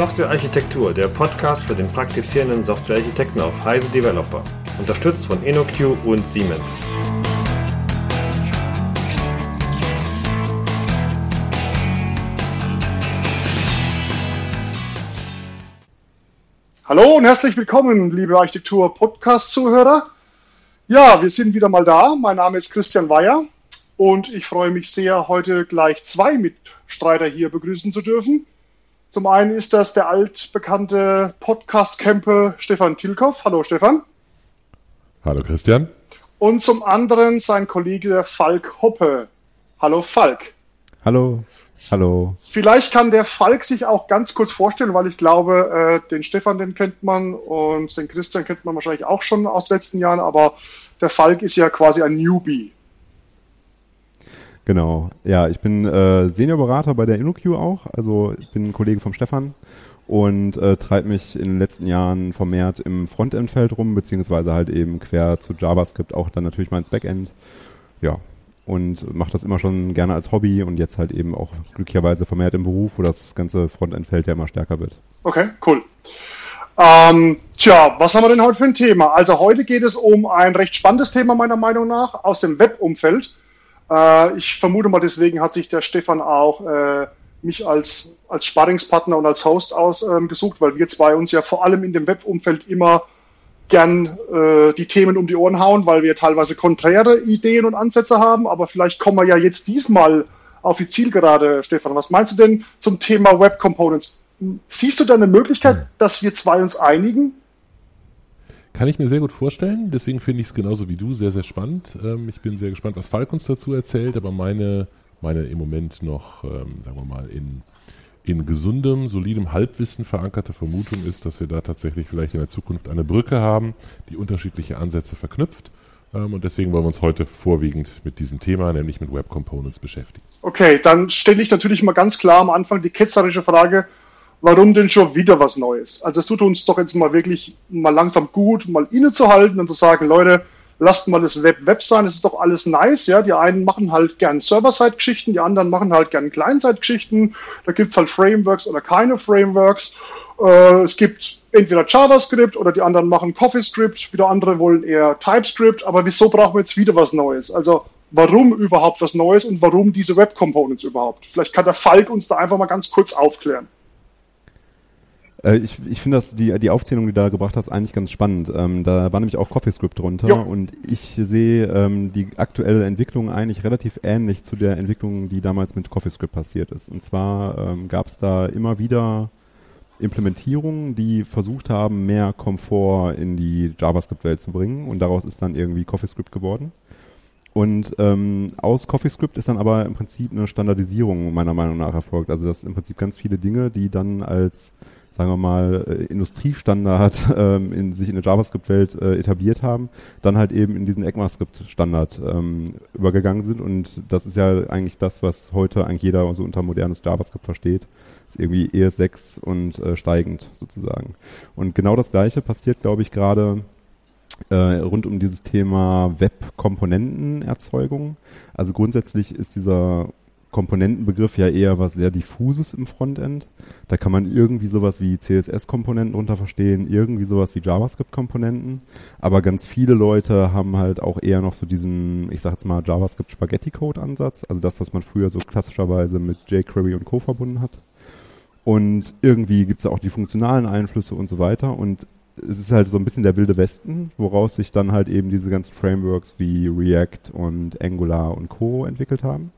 Softwarearchitektur, der Podcast für den praktizierenden Softwarearchitekten auf Heise Developer. Unterstützt von InnoQ und Siemens. Hallo und herzlich willkommen, liebe Architektur-Podcast-Zuhörer. Ja, wir sind wieder mal da. Mein Name ist Christian Weyer und ich freue mich sehr, heute gleich zwei Mitstreiter hier begrüßen zu dürfen. Zum einen ist das der altbekannte Podcast-Camper Stefan Tilkoff. Hallo Stefan. Hallo Christian. Und zum anderen sein Kollege der Falk Hoppe. Hallo Falk. Hallo. Hallo. Vielleicht kann der Falk sich auch ganz kurz vorstellen, weil ich glaube, äh, den Stefan, den kennt man und den Christian kennt man wahrscheinlich auch schon aus den letzten Jahren, aber der Falk ist ja quasi ein Newbie. Genau. Ja, ich bin äh, Seniorberater bei der InnoQ auch. Also ich bin ein Kollege vom Stefan und äh, treibe mich in den letzten Jahren vermehrt im Frontend-Feld rum, beziehungsweise halt eben quer zu JavaScript auch dann natürlich mal ins Backend. Ja. Und mache das immer schon gerne als Hobby und jetzt halt eben auch glücklicherweise vermehrt im Beruf, wo das ganze Frontend-Feld ja immer stärker wird. Okay, cool. Ähm, tja, was haben wir denn heute für ein Thema? Also heute geht es um ein recht spannendes Thema meiner Meinung nach aus dem Web-Umfeld. Äh, ich vermute mal, deswegen hat sich der Stefan auch äh, mich als, als Sparringspartner und als Host ausgesucht, ähm, weil wir zwei uns ja vor allem in dem Webumfeld immer gern äh, die Themen um die Ohren hauen, weil wir teilweise konträre Ideen und Ansätze haben, aber vielleicht kommen wir ja jetzt diesmal auf die Zielgerade, Stefan. Was meinst du denn zum Thema Web Components? Siehst du da eine Möglichkeit, dass wir zwei uns einigen? Kann ich mir sehr gut vorstellen. Deswegen finde ich es genauso wie du sehr, sehr spannend. Ähm, ich bin sehr gespannt, was Falk uns dazu erzählt. Aber meine, meine im Moment noch, ähm, sagen wir mal, in, in gesundem, solidem Halbwissen verankerte Vermutung ist, dass wir da tatsächlich vielleicht in der Zukunft eine Brücke haben, die unterschiedliche Ansätze verknüpft. Ähm, und deswegen wollen wir uns heute vorwiegend mit diesem Thema, nämlich mit Web Components, beschäftigen. Okay, dann stelle ich natürlich mal ganz klar am Anfang die ketzerische Frage, warum denn schon wieder was Neues? Also es tut uns doch jetzt mal wirklich mal langsam gut, mal innezuhalten und zu sagen, Leute, lasst mal das Web Web sein, es ist doch alles nice, ja. Die einen machen halt gern Server-Side-Geschichten, die anderen machen halt gern Client-Side-Geschichten. Da gibt's halt Frameworks oder keine Frameworks. Äh, es gibt entweder JavaScript oder die anderen machen CoffeeScript, wieder andere wollen eher TypeScript, aber wieso brauchen wir jetzt wieder was Neues? Also warum überhaupt was Neues und warum diese Web Components überhaupt? Vielleicht kann der Falk uns da einfach mal ganz kurz aufklären. Äh, ich, ich finde das, die, die Aufzählung, die du da gebracht hast, eigentlich ganz spannend. Ähm, da war nämlich auch CoffeeScript drunter jo. und ich sehe ähm, die aktuelle Entwicklung eigentlich relativ ähnlich zu der Entwicklung, die damals mit CoffeeScript passiert ist. Und zwar ähm, gab es da immer wieder Implementierungen, die versucht haben, mehr Komfort in die JavaScript-Welt zu bringen und daraus ist dann irgendwie CoffeeScript geworden. Und ähm, aus CoffeeScript ist dann aber im Prinzip eine Standardisierung meiner Meinung nach erfolgt. Also das im Prinzip ganz viele Dinge, die dann als sagen wir mal, äh, Industriestandard ähm, in, sich in der JavaScript-Welt äh, etabliert haben, dann halt eben in diesen ECMAScript-Standard ähm, übergegangen sind. Und das ist ja eigentlich das, was heute eigentlich jeder so unter modernes JavaScript versteht. Ist irgendwie ES6 und äh, steigend sozusagen. Und genau das Gleiche passiert, glaube ich, gerade äh, rund um dieses Thema Web-Komponentenerzeugung. Also grundsätzlich ist dieser Komponentenbegriff ja eher was sehr diffuses im Frontend. Da kann man irgendwie sowas wie CSS-Komponenten drunter verstehen, irgendwie sowas wie JavaScript-Komponenten. Aber ganz viele Leute haben halt auch eher noch so diesen, ich sag jetzt mal, JavaScript-Spaghetti-Code-Ansatz. Also das, was man früher so klassischerweise mit jQuery und Co. verbunden hat. Und irgendwie gibt's da auch die funktionalen Einflüsse und so weiter. Und es ist halt so ein bisschen der wilde Westen, woraus sich dann halt eben diese ganzen Frameworks wie React und Angular und Co. entwickelt haben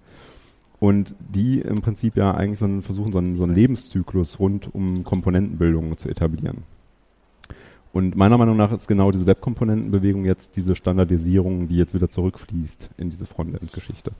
und die im Prinzip ja eigentlich so versuchen, so einen, so einen Lebenszyklus rund um Komponentenbildung zu etablieren. Und meiner Meinung nach ist genau diese Webkomponentenbewegung jetzt diese Standardisierung, die jetzt wieder zurückfließt in diese Frontend-Geschichte.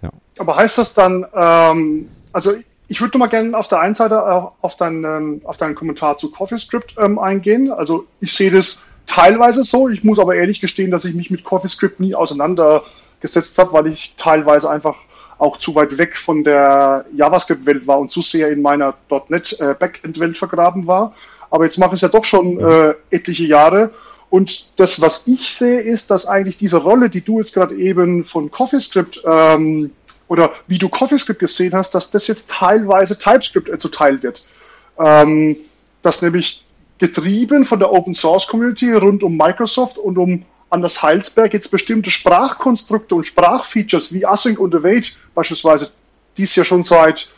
Ja. Aber heißt das dann, ähm, also ich würde mal gerne auf der einen Seite auch auf deinen, auf deinen Kommentar zu CoffeeScript ähm, eingehen. Also ich sehe das teilweise so. Ich muss aber ehrlich gestehen, dass ich mich mit CoffeeScript nie auseinandergesetzt habe, weil ich teilweise einfach auch zu weit weg von der JavaScript-Welt war und zu sehr in meiner .NET äh, vergraben war. Aber jetzt mache ich es ja doch schon äh, etliche Jahre. Und das, was ich sehe, ist, dass eigentlich diese Rolle, die du jetzt gerade eben von CoffeeScript ähm, oder wie du CoffeeScript gesehen hast, dass das jetzt teilweise TypeScript äh, zuteil wird. Ähm, das nämlich getrieben von der Open Source Community rund um Microsoft und um Anders Heilsberg jetzt bestimmte Sprachkonstrukte und Sprachfeatures wie Async und Await beispielsweise, die es ja schon seit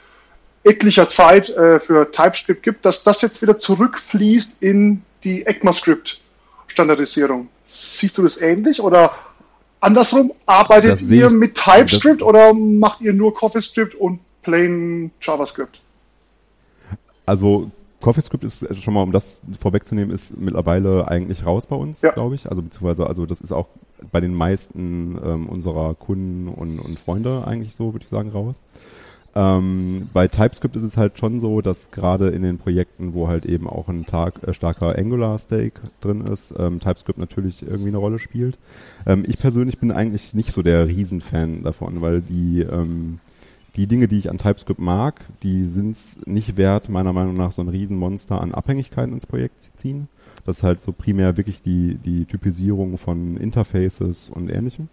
etlicher Zeit äh, für TypeScript gibt, dass das jetzt wieder zurückfließt in die ECMAScript-Standardisierung. Siehst du das ähnlich oder andersrum? Arbeitet ihr mit TypeScript oder macht ihr nur CoffeeScript und plain JavaScript? Also CoffeeScript ist äh, schon mal, um das vorwegzunehmen, ist mittlerweile eigentlich raus bei uns, ja. glaube ich. Also beziehungsweise, also das ist auch bei den meisten ähm, unserer Kunden und, und Freunde eigentlich so, würde ich sagen, raus. Ähm, bei TypeScript ist es halt schon so, dass gerade in den Projekten, wo halt eben auch ein Tag, äh, starker Angular-Stake drin ist, ähm, TypeScript natürlich irgendwie eine Rolle spielt. Ähm, ich persönlich bin eigentlich nicht so der Riesenfan davon, weil die ähm, die Dinge, die ich an TypeScript mag, die sind es nicht wert, meiner Meinung nach so ein Riesenmonster an Abhängigkeiten ins Projekt zu ziehen. Das ist halt so primär wirklich die, die Typisierung von Interfaces und ähnlichem.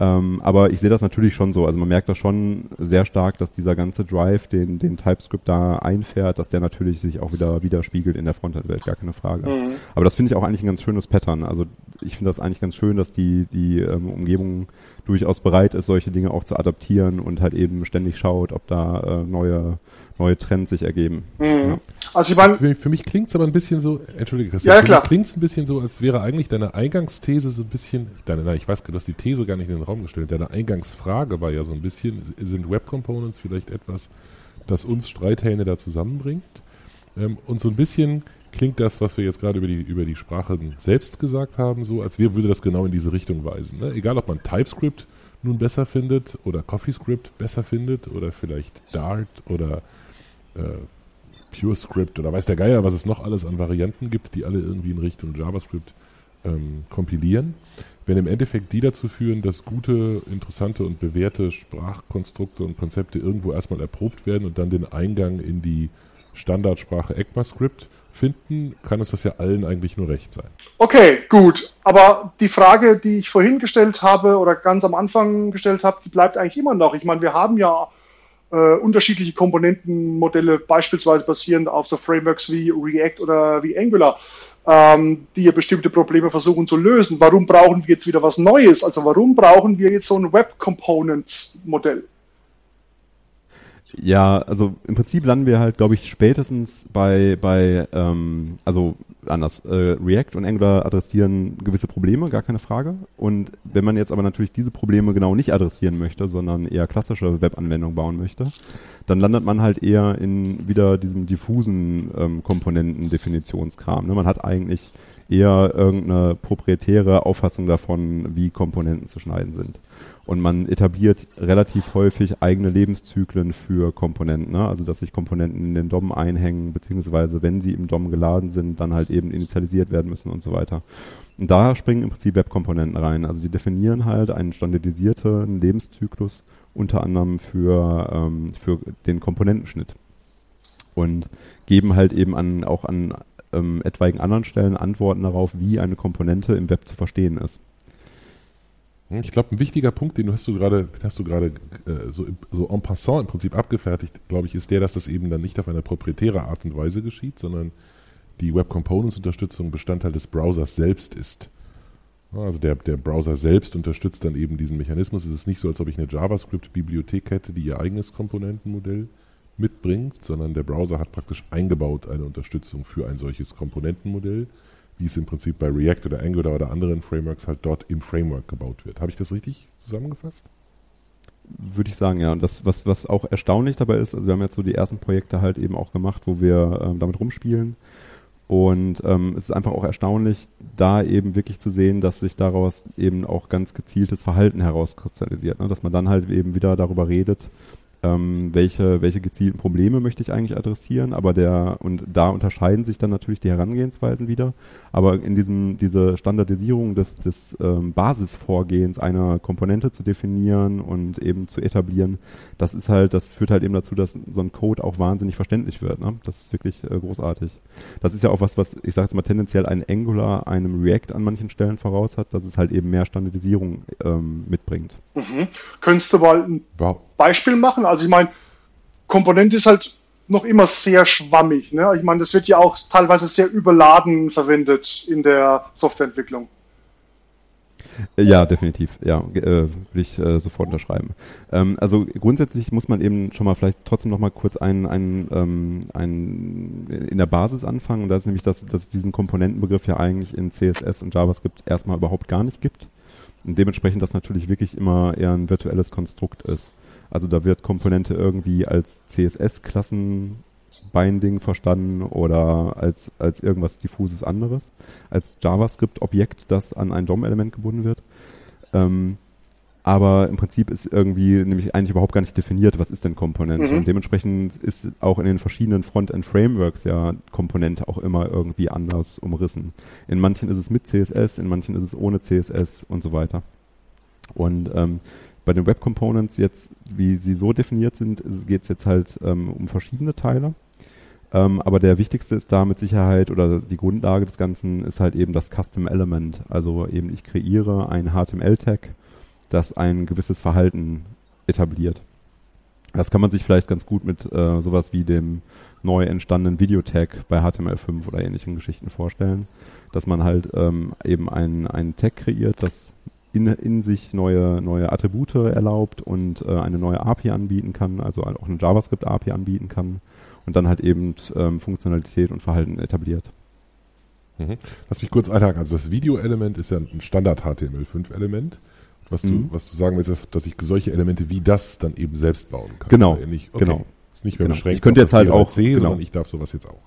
Ähm, aber ich sehe das natürlich schon so. Also man merkt da schon sehr stark, dass dieser ganze Drive, den, den TypeScript da einfährt, dass der natürlich sich auch wieder widerspiegelt in der Frontend-Welt, gar keine Frage. Mhm. Aber das finde ich auch eigentlich ein ganz schönes Pattern. Also ich finde das eigentlich ganz schön, dass die, die ähm, Umgebung durchaus bereit ist, solche Dinge auch zu adaptieren und halt eben ständig schaut, ob da äh, neue, neue Trends sich ergeben. Mhm. Ja. Also ich meine, für, für, mich klingt es aber ein bisschen so, entschuldige Christian, ja, klar. klingt es ein bisschen so, als wäre eigentlich deine Eingangsthese so ein bisschen, deine, nein, ich weiß, du hast die These gar nicht in den Raum gestellt, deine Eingangsfrage war ja so ein bisschen, sind Web Components vielleicht etwas, das uns Streithähne da zusammenbringt? Ähm, und so ein bisschen klingt das, was wir jetzt gerade über die, über die Sprache selbst gesagt haben, so, als wäre, würde das genau in diese Richtung weisen. Ne? Egal, ob man TypeScript nun besser findet oder CoffeeScript besser findet oder vielleicht Dart oder äh, PureScript oder weiß der Geier, was es noch alles an Varianten gibt, die alle irgendwie in Richtung JavaScript ähm, kompilieren, wenn im Endeffekt die dazu führen, dass gute, interessante und bewährte Sprachkonstrukte und Konzepte irgendwo erstmal erprobt werden und dann den Eingang in die Standardsprache ECMAScript finden, kann es das ja allen eigentlich nur recht sein. Okay, gut. Aber die Frage, die ich vorhin gestellt habe oder ganz am Anfang gestellt habe, die bleibt eigentlich immer noch. Ich meine, wir haben ja äh, unterschiedliche Komponentenmodelle, beispielsweise basierend auf so Frameworks wie React oder wie Angular, ähm, die ja bestimmte Probleme versuchen zu lösen. Warum brauchen wir jetzt wieder was Neues? Also warum brauchen wir jetzt so ein Web Components Modell? Ja, also im Prinzip landen wir halt, glaube ich, spätestens bei, bei ähm, also anders, äh, React und Angular adressieren gewisse Probleme, gar keine Frage. Und wenn man jetzt aber natürlich diese Probleme genau nicht adressieren möchte, sondern eher klassische Webanwendungen bauen möchte, dann landet man halt eher in wieder diesem diffusen ähm, Komponenten-Definitionskram. Ne? Man hat eigentlich eher irgendeine proprietäre Auffassung davon, wie Komponenten zu schneiden sind. Und man etabliert relativ häufig eigene Lebenszyklen für Komponenten. Ne? Also dass sich Komponenten in den DOM einhängen, beziehungsweise wenn sie im DOM geladen sind, dann halt eben initialisiert werden müssen und so weiter. Und da springen im Prinzip Webkomponenten rein. Also die definieren halt einen standardisierten Lebenszyklus unter anderem für, ähm, für den Komponentenschnitt. Und geben halt eben an, auch an ähm, etwaigen anderen Stellen Antworten darauf, wie eine Komponente im Web zu verstehen ist. Hm, ich glaube, ein wichtiger Punkt, den hast du gerade, hast du gerade äh, so, so en passant im Prinzip abgefertigt, glaube ich, ist der, dass das eben dann nicht auf eine proprietäre Art und Weise geschieht, sondern die Web Components Unterstützung Bestandteil des Browsers selbst ist. Also der, der Browser selbst unterstützt dann eben diesen Mechanismus. Es ist nicht so, als ob ich eine JavaScript-Bibliothek hätte, die ihr eigenes Komponentenmodell mitbringt, sondern der Browser hat praktisch eingebaut eine Unterstützung für ein solches Komponentenmodell wie es im Prinzip bei React oder Angular oder anderen Frameworks halt dort im Framework gebaut wird. Habe ich das richtig zusammengefasst? Würde ich sagen, ja. Und das, was, was auch erstaunlich dabei ist, also wir haben jetzt so die ersten Projekte halt eben auch gemacht, wo wir ähm, damit rumspielen. Und ähm, es ist einfach auch erstaunlich, da eben wirklich zu sehen, dass sich daraus eben auch ganz gezieltes Verhalten herauskristallisiert. Ne? Dass man dann halt eben wieder darüber redet, ähm, welche, welche gezielten Probleme möchte ich eigentlich adressieren, aber der, und da unterscheiden sich dann natürlich die Herangehensweisen wieder, aber in diesem, diese Standardisierung des, des ähm, Basisvorgehens einer Komponente zu definieren und eben zu etablieren, das ist halt, das führt halt eben dazu, dass so ein Code auch wahnsinnig verständlich wird, ne? Das ist wirklich äh, großartig. Das ist ja auch was, was, ich sage jetzt mal tendenziell ein Angular einem React an manchen Stellen voraus hat, dass es halt eben mehr Standardisierung ähm, mitbringt. Mhm. Könntest du mal ein wow. Beispiel machen? Also ich meine, Komponente ist halt noch immer sehr schwammig. Ne? Ich meine, das wird ja auch teilweise sehr überladen verwendet in der Softwareentwicklung. Ja, definitiv. Ja, äh, würde ich äh, sofort unterschreiben. Ähm, also grundsätzlich muss man eben schon mal vielleicht trotzdem noch mal kurz ein, ein, ähm, ein in der Basis anfangen. Und das ist nämlich, dass, dass es diesen Komponentenbegriff ja eigentlich in CSS und JavaScript erstmal überhaupt gar nicht gibt. Und dementsprechend das natürlich wirklich immer eher ein virtuelles Konstrukt ist. Also da wird Komponente irgendwie als CSS-Klassen Binding verstanden oder als, als irgendwas diffuses anderes, als JavaScript-Objekt, das an ein DOM-Element gebunden wird. Ähm, aber im Prinzip ist irgendwie nämlich eigentlich überhaupt gar nicht definiert, was ist denn Komponente. Mhm. Und dementsprechend ist auch in den verschiedenen Frontend-Frameworks ja Komponente auch immer irgendwie anders umrissen. In manchen ist es mit CSS, in manchen ist es ohne CSS und so weiter. Und ähm, bei den Web Components jetzt, wie sie so definiert sind, geht es jetzt halt ähm, um verschiedene Teile. Ähm, aber der wichtigste ist da mit Sicherheit oder die Grundlage des Ganzen ist halt eben das Custom Element. Also eben ich kreiere ein HTML-Tag, das ein gewisses Verhalten etabliert. Das kann man sich vielleicht ganz gut mit äh, sowas wie dem neu entstandenen Videotag bei HTML5 oder ähnlichen Geschichten vorstellen, dass man halt ähm, eben ein, ein Tag kreiert, das in, in sich neue, neue Attribute erlaubt und äh, eine neue API anbieten kann, also auch eine JavaScript-API anbieten kann und dann halt eben ähm, Funktionalität und Verhalten etabliert. Mhm. Lass mich kurz einhaken. Also das Video-Element ist ja ein Standard-HTML5-Element. Was, mhm. du, was du sagen willst, ist, dass ich solche Elemente wie das dann eben selbst bauen kann. Genau. Also okay. genau. Ist nicht mehr genau. beschränkt ich könnte jetzt halt auch, C, genau. ich darf sowas jetzt auch.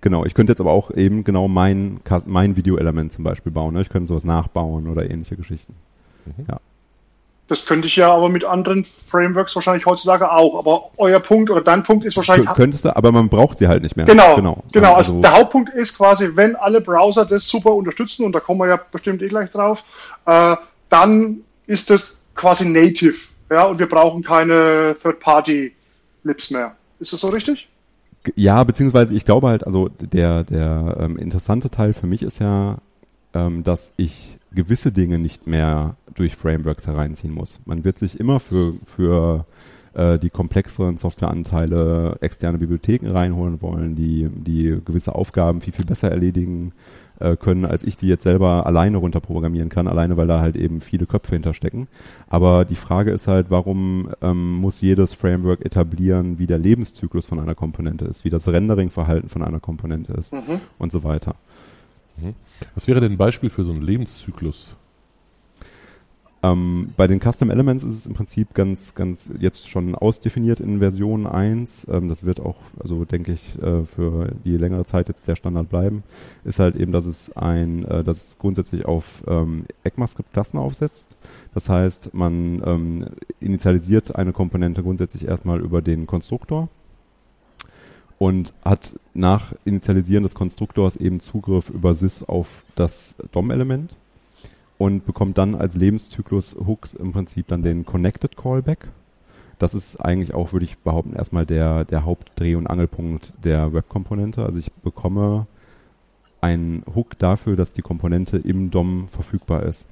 Genau, ich könnte jetzt aber auch eben genau mein, mein Video-Element zum Beispiel bauen. Ne? Ich könnte sowas nachbauen oder ähnliche Geschichten. Mhm. Ja. Das könnte ich ja aber mit anderen Frameworks wahrscheinlich heutzutage auch. Aber euer Punkt oder dein Punkt ist wahrscheinlich. Könntest du, aber man braucht sie halt nicht mehr. Genau. Genau. genau. Also, also, der Hauptpunkt ist quasi, wenn alle Browser das super unterstützen, und da kommen wir ja bestimmt eh gleich drauf, äh, dann ist das quasi native. Ja, und wir brauchen keine Third-Party-Lips mehr. Ist das so richtig? Ja, beziehungsweise ich glaube halt, also der, der ähm, interessante Teil für mich ist ja, ähm, dass ich gewisse Dinge nicht mehr durch Frameworks hereinziehen muss. Man wird sich immer für, für äh, die komplexeren Softwareanteile externe Bibliotheken reinholen wollen, die, die gewisse Aufgaben viel, viel besser erledigen äh, können, als ich die jetzt selber alleine runterprogrammieren kann, alleine weil da halt eben viele Köpfe hinterstecken. Aber die Frage ist halt, warum ähm, muss jedes Framework etablieren, wie der Lebenszyklus von einer Komponente ist, wie das Rendering-Verhalten von einer Komponente ist mhm. und so weiter. Mhm. Was wäre denn ein Beispiel für so einen Lebenszyklus? Ähm, bei den Custom Elements ist es im Prinzip ganz, ganz jetzt schon ausdefiniert in Version 1. Ähm, das wird auch, also denke ich, äh, für die längere Zeit jetzt der Standard bleiben. Ist halt eben, dass es ein, äh, dass es grundsätzlich auf ähm, ECMAScript-Klassen aufsetzt. Das heißt, man ähm, initialisiert eine Komponente grundsätzlich erstmal über den Konstruktor und hat nach Initialisieren des Konstruktors eben Zugriff über Sys auf das DOM-Element und bekommt dann als Lebenszyklus Hooks im Prinzip dann den Connected Callback. Das ist eigentlich auch, würde ich behaupten, erstmal der, der Hauptdreh- und Angelpunkt der Web-Komponente. Also ich bekomme einen Hook dafür, dass die Komponente im DOM verfügbar ist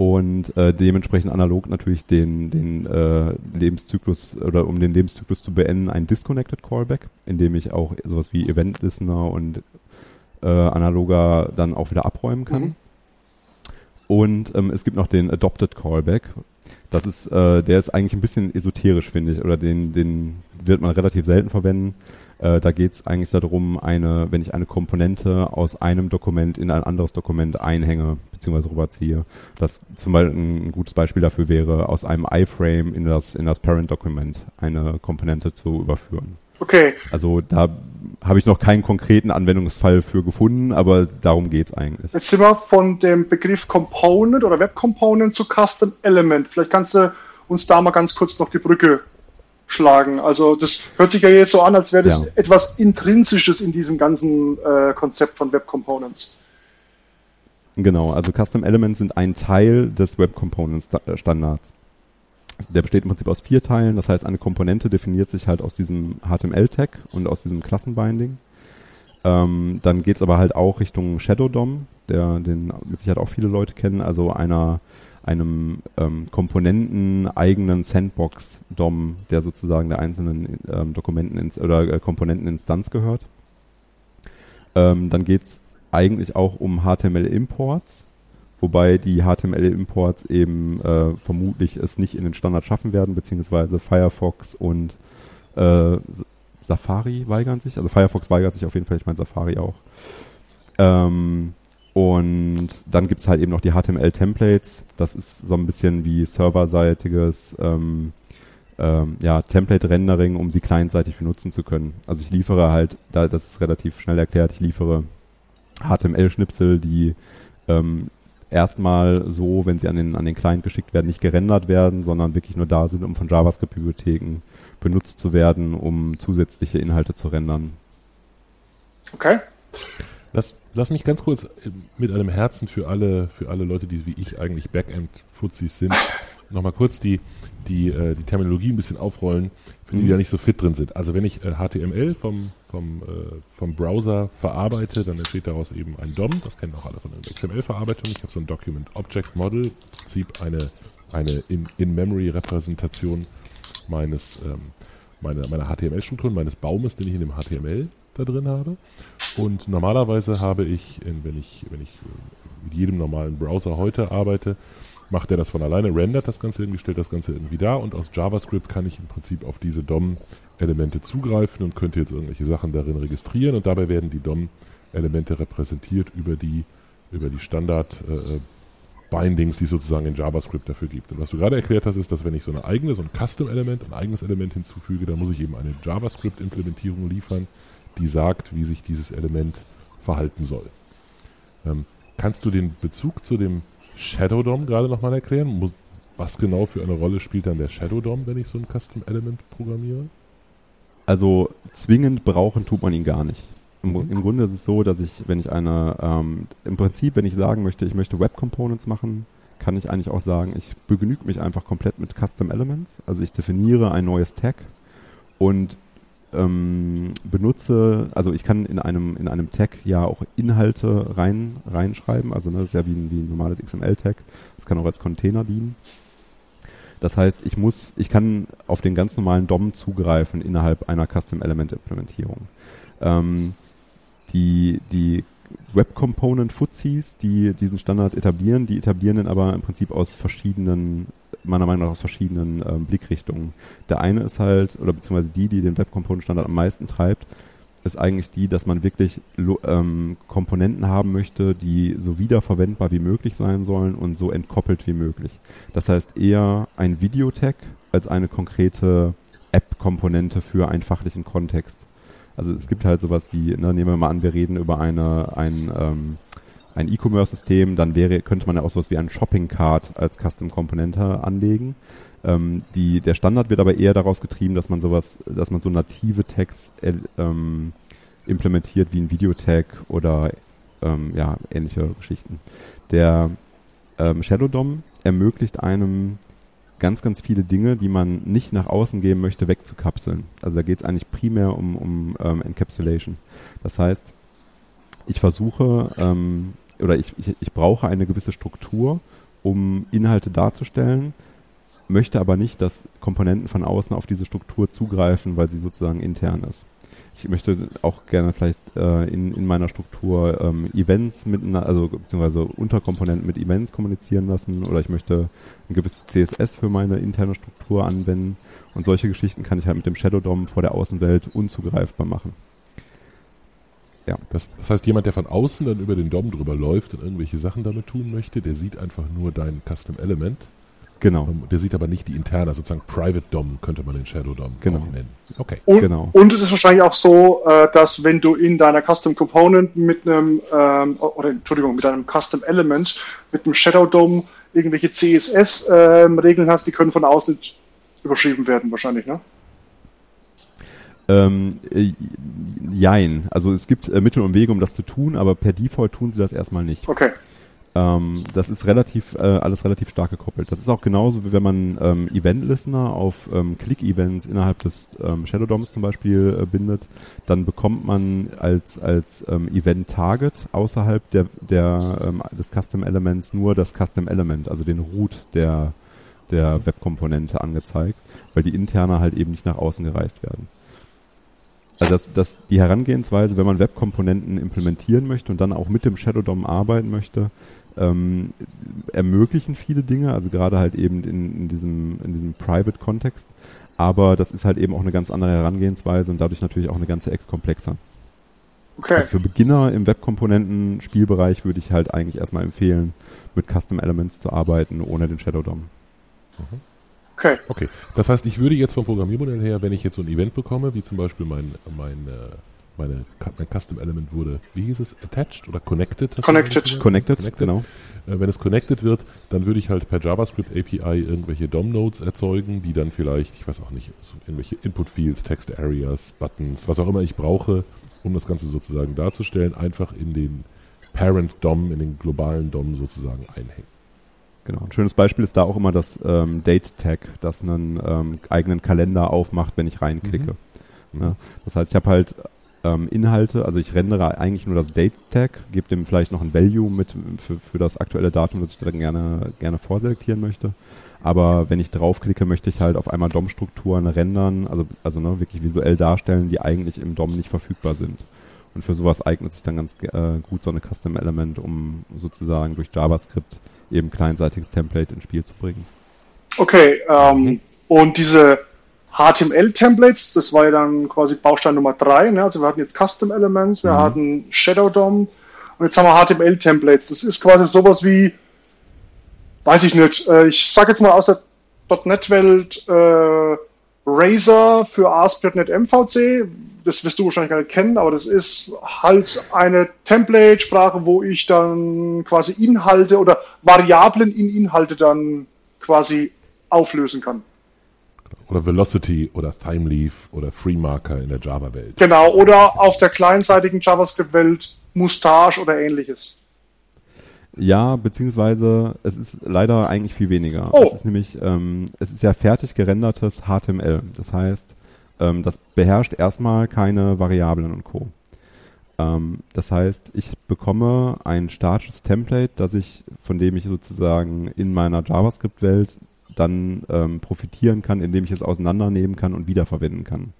und äh, dementsprechend analog natürlich den, den äh, Lebenszyklus oder um den Lebenszyklus zu beenden, ein Disconnected Callback, in dem ich auch sowas wie Event Listener und äh, analoger dann auch wieder abräumen kann. Mhm. Und ähm, es gibt noch den Adopted Callback. Das ist, äh, der ist eigentlich ein bisschen esoterisch, finde ich, oder den, den wird man relativ selten verwenden. Äh, da geht es eigentlich darum, eine, wenn ich eine Komponente aus einem Dokument in ein anderes Dokument einhänge bzw. rüberziehe. Das zum Beispiel ein gutes Beispiel dafür wäre, aus einem iframe in das, in das Parent-Dokument eine Komponente zu überführen. Okay. Also da habe ich noch keinen konkreten Anwendungsfall für gefunden, aber darum geht es eigentlich. Jetzt sind wir von dem Begriff Component oder Web Component zu Custom Element. Vielleicht kannst du uns da mal ganz kurz noch die Brücke schlagen. Also das hört sich ja jetzt so an, als wäre das ja. etwas Intrinsisches in diesem ganzen äh, Konzept von Web Components. Genau, also Custom Elements sind ein Teil des Web Components äh, Standards. Der besteht im Prinzip aus vier Teilen, das heißt eine Komponente definiert sich halt aus diesem HTML-Tag und aus diesem Klassenbinding. Ähm, dann geht's aber halt auch Richtung Shadow DOM. der den mit Sicherheit auch viele Leute kennen, also einer einem ähm, Komponenten eigenen Sandbox-DOM, der sozusagen der einzelnen ähm, Dokumenten oder äh, Komponenteninstanz gehört. Ähm, dann geht es eigentlich auch um HTML-Imports, wobei die HTML-Imports eben äh, vermutlich es nicht in den Standard schaffen werden, beziehungsweise Firefox und äh, Safari weigern sich. Also Firefox weigert sich auf jeden Fall, ich meine Safari auch. Ähm, und dann gibt es halt eben noch die HTML-Templates. Das ist so ein bisschen wie serverseitiges ähm, ähm, ja, Template-Rendering, um sie clientseitig benutzen zu können. Also ich liefere halt, da, das ist relativ schnell erklärt, ich liefere HTML-Schnipsel, die ähm, erstmal so, wenn sie an den, an den Client geschickt werden, nicht gerendert werden, sondern wirklich nur da sind, um von JavaScript-Bibliotheken benutzt zu werden, um zusätzliche Inhalte zu rendern. Okay. Lass, lass mich ganz kurz mit einem Herzen für alle, für alle Leute, die wie ich eigentlich Backend-Fuzis sind, nochmal kurz die, die, äh, die Terminologie ein bisschen aufrollen, für die, die da nicht so fit drin sind. Also wenn ich äh, HTML vom, vom, äh, vom Browser verarbeite, dann entsteht daraus eben ein DOM, das kennen auch alle von der XML-Verarbeitung. Ich habe so ein Document Object Model, im Prinzip eine, eine In-Memory-Repräsentation meines, ähm, meiner, meiner HTML-Struktur, meines Baumes, den ich in dem HTML da drin habe. Und normalerweise habe ich, wenn ich, wenn ich mit jedem normalen Browser heute arbeite, macht er das von alleine, rendert das Ganze irgendwie, stellt das Ganze irgendwie da und aus JavaScript kann ich im Prinzip auf diese DOM-Elemente zugreifen und könnte jetzt irgendwelche Sachen darin registrieren und dabei werden die DOM-Elemente repräsentiert über die, über die Standard- äh, Bindings, die es sozusagen in JavaScript dafür gibt. Und was du gerade erklärt hast, ist, dass wenn ich so eine eigene, so ein Custom-Element, ein eigenes Element hinzufüge, dann muss ich eben eine JavaScript-Implementierung liefern, die sagt, wie sich dieses Element verhalten soll. Ähm, kannst du den Bezug zu dem Shadow DOM gerade nochmal erklären? was genau für eine Rolle spielt dann der Shadow DOM, wenn ich so ein Custom Element programmiere? Also zwingend brauchen tut man ihn gar nicht. Im, mhm. Im, Grunde ist es so, dass ich, wenn ich eine, ähm, im Prinzip, wenn ich sagen möchte, ich möchte Web Components machen, kann ich eigentlich auch sagen, ich begnüge mich einfach komplett mit Custom Elements. Also ich definiere ein neues Tag und ähm, benutze, also ich kann in einem, in einem Tag ja auch Inhalte rein, reinschreiben, also ne, das ist ja wie ein, wie ein normales XML-Tag, das kann auch als Container dienen. Das heißt, ich muss, ich kann auf den ganz normalen DOM zugreifen innerhalb einer Custom Element Implementierung. Ähm, die, die Web Component Fuzis, die diesen Standard etablieren, die etablieren den aber im Prinzip aus verschiedenen meiner Meinung nach aus verschiedenen ähm, Blickrichtungen. Der eine ist halt, oder beziehungsweise die, die den Web Component Standard am meisten treibt, ist eigentlich die, dass man wirklich ähm, Komponenten haben möchte, die so wiederverwendbar wie möglich sein sollen und so entkoppelt wie möglich. Das heißt eher ein Videotag als eine konkrete App-Komponente für einen fachlichen Kontext. Also es gibt halt sowas wie, ne, nehmen wir mal an, wir reden über eine, ein, ähm, ein E-Commerce-System, dann wäre, könnte man ja auch sowas wie ein Shopping-Cart als Custom-Komponente anlegen. Ähm, die, der Standard wird aber eher daraus getrieben, dass man sowas, dass man so native Tags äh, ähm, implementiert wie ein Videotag oder ähm, ja, ähnliche Geschichten. Der ähm, Shadow DOM ermöglicht einem ganz, ganz viele Dinge, die man nicht nach außen geben möchte, wegzukapseln. Also da geht es eigentlich primär um, um ähm, Encapsulation. Das heißt, ich versuche ähm, oder ich, ich, ich brauche eine gewisse Struktur, um Inhalte darzustellen, möchte aber nicht, dass Komponenten von außen auf diese Struktur zugreifen, weil sie sozusagen intern ist. Ich möchte auch gerne vielleicht äh, in, in meiner Struktur ähm, Events miteinander, also beziehungsweise Unterkomponenten mit Events kommunizieren lassen oder ich möchte ein gewisses CSS für meine interne Struktur anwenden und solche Geschichten kann ich halt mit dem Shadow DOM vor der Außenwelt unzugreifbar machen. Ja. Das, das, heißt, jemand, der von außen dann über den DOM drüber läuft und irgendwelche Sachen damit tun möchte, der sieht einfach nur dein Custom Element. Genau. Ähm, der sieht aber nicht die interne, sozusagen Private DOM könnte man den Shadow DOM genau. nennen. Okay. Und, genau. und es ist wahrscheinlich auch so, äh, dass wenn du in deiner Custom Component mit einem, ähm, oder Entschuldigung, mit einem Custom Element, mit einem Shadow DOM irgendwelche CSS-Regeln ähm, hast, die können von außen überschrieben werden wahrscheinlich, ne? Ähm, äh, jein. Also es gibt äh, Mittel und Wege, um das zu tun, aber per Default tun sie das erstmal nicht. Okay. Ähm, das ist relativ, äh, alles relativ stark gekoppelt. Das ist auch genauso, wie wenn man ähm, Event-Listener auf ähm, Click-Events innerhalb des ähm, Shadow DOMs zum Beispiel äh, bindet, dann bekommt man als, als ähm, Event-Target außerhalb der, der, ähm, des Custom-Elements nur das Custom-Element, also den Root der, der Web-Komponente angezeigt, weil die interne halt eben nicht nach außen gereicht werden. Also das, das, die Herangehensweise, wenn man Webkomponenten implementieren möchte und dann auch mit dem Shadow DOM arbeiten möchte, ähm, ermöglichen viele Dinge, also gerade halt eben in, in diesem, in diesem Private-Kontext. Aber das ist halt eben auch eine ganz andere Herangehensweise und dadurch natürlich auch eine ganze Ecke komplexer. Okay. Also für Beginner im Webkomponenten-Spielbereich würde ich halt eigentlich erstmal empfehlen, mit Custom Elements zu arbeiten, ohne den Shadow DOM. Mhm. Okay. Okay. Das heißt, ich würde jetzt vom Programmiermodell her, wenn ich jetzt so ein Event bekomme, wie zum Beispiel mein, mein äh, meine, mein Custom Element wurde, wie hieß es, attached oder connected? Connected. Connected, connected, genau. Äh, wenn es connected wird, dann würde ich halt per JavaScript API irgendwelche DOM-Nodes erzeugen, die dann vielleicht, ich weiß auch nicht, so irgendwelche Input-Fields, Text-Areas, Buttons, was auch immer ich brauche, um das Ganze sozusagen darzustellen, einfach in den Parent-DOM, in den globalen DOM sozusagen einhängen. Genau. Ein schönes Beispiel ist da auch immer das ähm, Date-Tag, das einen ähm, eigenen Kalender aufmacht, wenn ich reinklicke. Mhm. Ja, das heißt, ich habe halt ähm, Inhalte, also ich rendere eigentlich nur das Date-Tag, gebe dem vielleicht noch ein Value mit für, für das aktuelle Datum, das ich dann gerne, gerne vorselektieren möchte. Aber wenn ich draufklicke, möchte ich halt auf einmal DOM-Strukturen rendern, also, also ne, wirklich visuell darstellen, die eigentlich im DOM nicht verfügbar sind. Und für sowas eignet sich dann ganz äh, gut so eine Custom Element, um sozusagen durch JavaScript eben kleinseitiges Template ins Spiel zu bringen. Okay, ähm, mhm. und diese HTML-Templates, das war ja dann quasi Baustein Nummer drei. Ne? Also wir hatten jetzt Custom Elements, wir mhm. hatten Shadow DOM und jetzt haben wir HTML-Templates. Das ist quasi sowas wie, weiß ich nicht, äh, ich sag jetzt mal aus der .NET-Welt äh, Razor für ASP.NET MVC. Das wirst du wahrscheinlich gar nicht kennen, aber das ist halt eine Template-Sprache, wo ich dann quasi Inhalte oder Variablen in Inhalte dann quasi auflösen kann. Oder Velocity oder TimeLeaf oder FreeMarker in der Java-Welt. Genau, oder auf der kleinseitigen JavaScript-Welt Mustache oder ähnliches. Ja, beziehungsweise es ist leider eigentlich viel weniger. Oh. Es ist nämlich, ähm, es ist ja fertig gerendertes HTML. Das heißt, ähm, das beherrscht erstmal keine Variablen und Co. Ähm, das heißt, ich bekomme ein statisches Template, das ich, von dem ich sozusagen in meiner JavaScript-Welt dann ähm, profitieren kann, indem ich es auseinandernehmen kann und wiederverwenden kann.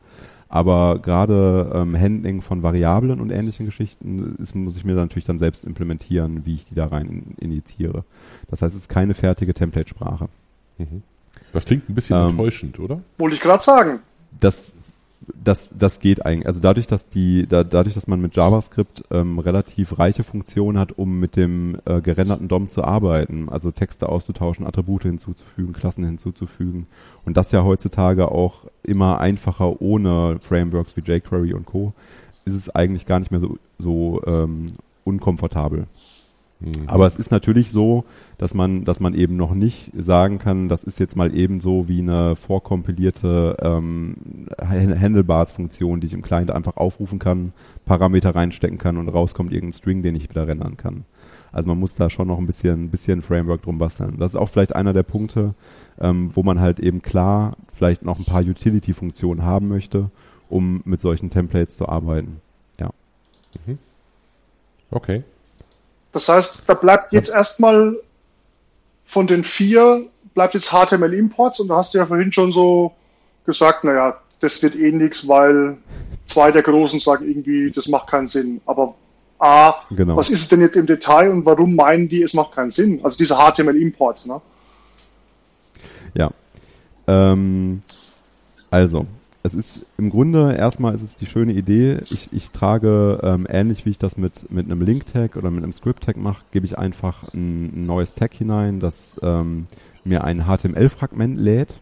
Aber gerade ähm, Handling von Variablen und ähnlichen Geschichten ist, muss ich mir natürlich dann selbst implementieren, wie ich die da rein injiziere. Das heißt, es ist keine fertige Template-Sprache. Mhm. Das klingt ein bisschen ähm, enttäuschend, oder? Wollte ich gerade sagen. Das das, das geht eigentlich. Also dadurch, dass die, da, dadurch, dass man mit JavaScript ähm, relativ reiche Funktionen hat, um mit dem äh, gerenderten DOM zu arbeiten, also Texte auszutauschen, Attribute hinzuzufügen, Klassen hinzuzufügen. Und das ja heutzutage auch immer einfacher ohne Frameworks wie jQuery und Co. ist es eigentlich gar nicht mehr so, so ähm, unkomfortabel. Mhm. Aber es ist natürlich so, dass man, dass man eben noch nicht sagen kann, das ist jetzt mal eben so wie eine vorkompilierte ähm, Handlebars-Funktion, die ich im Client einfach aufrufen kann, Parameter reinstecken kann und rauskommt irgendein String, den ich wieder rendern kann. Also man muss da schon noch ein bisschen, ein bisschen Framework drum basteln. Das ist auch vielleicht einer der Punkte, ähm, wo man halt eben klar vielleicht noch ein paar Utility-Funktionen haben möchte, um mit solchen Templates zu arbeiten. Ja. Mhm. Okay. Das heißt, da bleibt jetzt erstmal von den vier, bleibt jetzt HTML Imports und da hast du ja vorhin schon so gesagt, naja, das wird eh nichts, weil zwei der Großen sagen irgendwie, das macht keinen Sinn. Aber A, genau. was ist es denn jetzt im Detail und warum meinen die, es macht keinen Sinn? Also diese HTML Imports, ne? Ja. Ähm, also, es ist im Grunde erstmal ist es die schöne Idee. Ich, ich trage ähm, ähnlich wie ich das mit mit einem Link Tag oder mit einem Script Tag mache, gebe ich einfach ein, ein, neues Tag hinein, das ähm, mir ein HTML-Fragment lädt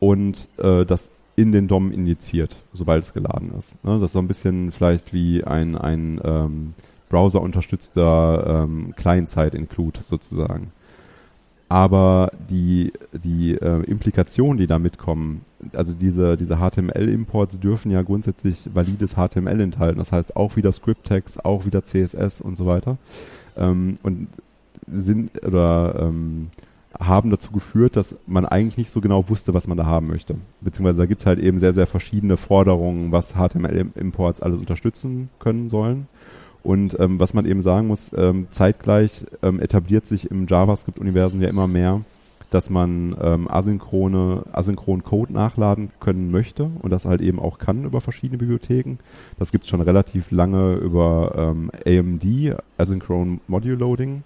und äh, das in den DOM injiziert, sobald es geladen ist. Ne? Das ist so ein bisschen vielleicht wie ein ein ähm, Browser unterstützter ähm, Client-Side-Include sozusagen aber die, die äh, Implikationen, die da mitkommen, also diese, diese HTML-Imports dürfen ja grundsätzlich valides HTML enthalten, das heißt auch wieder Script-Tags, auch wieder CSS und so weiter. Ähm, und sind oder ähm, haben dazu geführt, dass man eigentlich nicht so genau wusste, was man da haben möchte. Beziehungsweise da gibt es halt eben sehr, sehr verschiedene Forderungen, was HTML-Imports alles unterstützen können sollen. Und ähm, was man eben sagen muss, ähm, zeitgleich ähm, etabliert sich im JavaScript-Universum ja immer mehr, dass man ähm, asynchrone, asynchron Code nachladen können möchte und das halt eben auch kann über verschiedene Bibliotheken. Das gibt es schon relativ lange über ähm, AMD, Asynchron Module Loading.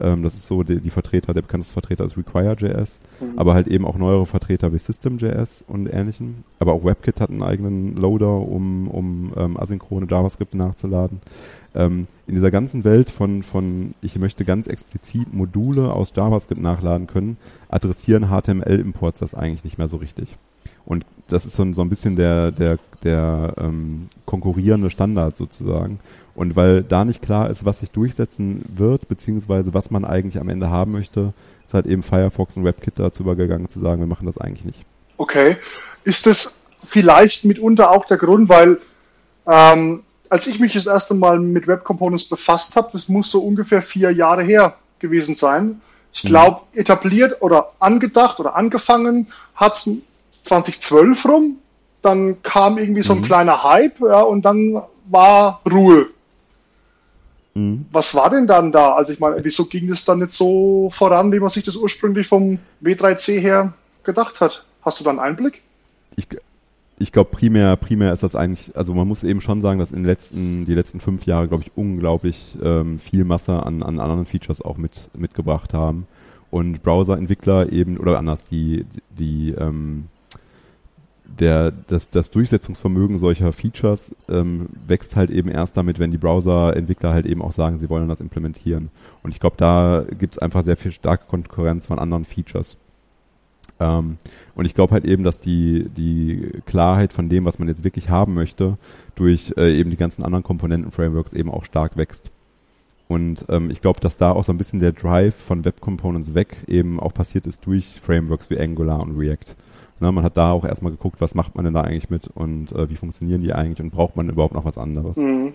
Ähm, das ist so die, die, Vertreter, der bekannteste Vertreter ist Require.js, mhm. aber halt eben auch neuere Vertreter wie System.js und ähnlichen. Aber auch WebKit hat einen eigenen Loader, um, um ähm, asynchrone JavaScript nachzuladen. Ähm, in dieser ganzen Welt von, von, ich möchte ganz explizit Module aus JavaScript nachladen können, adressieren HTML-Imports das eigentlich nicht mehr so richtig. Und das ist so, so ein bisschen der, der, der ähm, konkurrierende Standard sozusagen. Und weil da nicht klar ist, was sich durchsetzen wird, beziehungsweise was man eigentlich am Ende haben möchte, ist halt eben Firefox und WebKit dazu übergegangen zu sagen, wir machen das eigentlich nicht. Okay. Ist das vielleicht mitunter auch der Grund, weil ähm, als ich mich das erste Mal mit Web Components befasst habe, das muss so ungefähr vier Jahre her gewesen sein. Ich glaube, mhm. etabliert oder angedacht oder angefangen hat es 2012 rum. Dann kam irgendwie so ein mhm. kleiner Hype ja, und dann war Ruhe. Mhm. Was war denn dann da? Also ich meine, wieso ging es dann nicht so voran, wie man sich das ursprünglich vom W3C her gedacht hat? Hast du da einen Einblick? Ich, ich glaube, primär, primär ist das eigentlich, also man muss eben schon sagen, dass in den letzten, die letzten fünf Jahre, glaube ich, unglaublich ähm, viel Masse an, an anderen Features auch mit, mitgebracht haben. Und Browser-Entwickler eben, oder anders, die, die, ähm, der, das, das Durchsetzungsvermögen solcher Features ähm, wächst halt eben erst damit, wenn die Browser-Entwickler halt eben auch sagen, sie wollen das implementieren. Und ich glaube, da gibt es einfach sehr viel starke Konkurrenz von anderen Features. Ähm, und ich glaube halt eben, dass die, die Klarheit von dem, was man jetzt wirklich haben möchte, durch äh, eben die ganzen anderen Komponenten-Frameworks eben auch stark wächst. Und ähm, ich glaube, dass da auch so ein bisschen der Drive von Web Components weg eben auch passiert ist durch Frameworks wie Angular und React. Ne, man hat da auch erstmal geguckt, was macht man denn da eigentlich mit und äh, wie funktionieren die eigentlich und braucht man überhaupt noch was anderes. Mhm.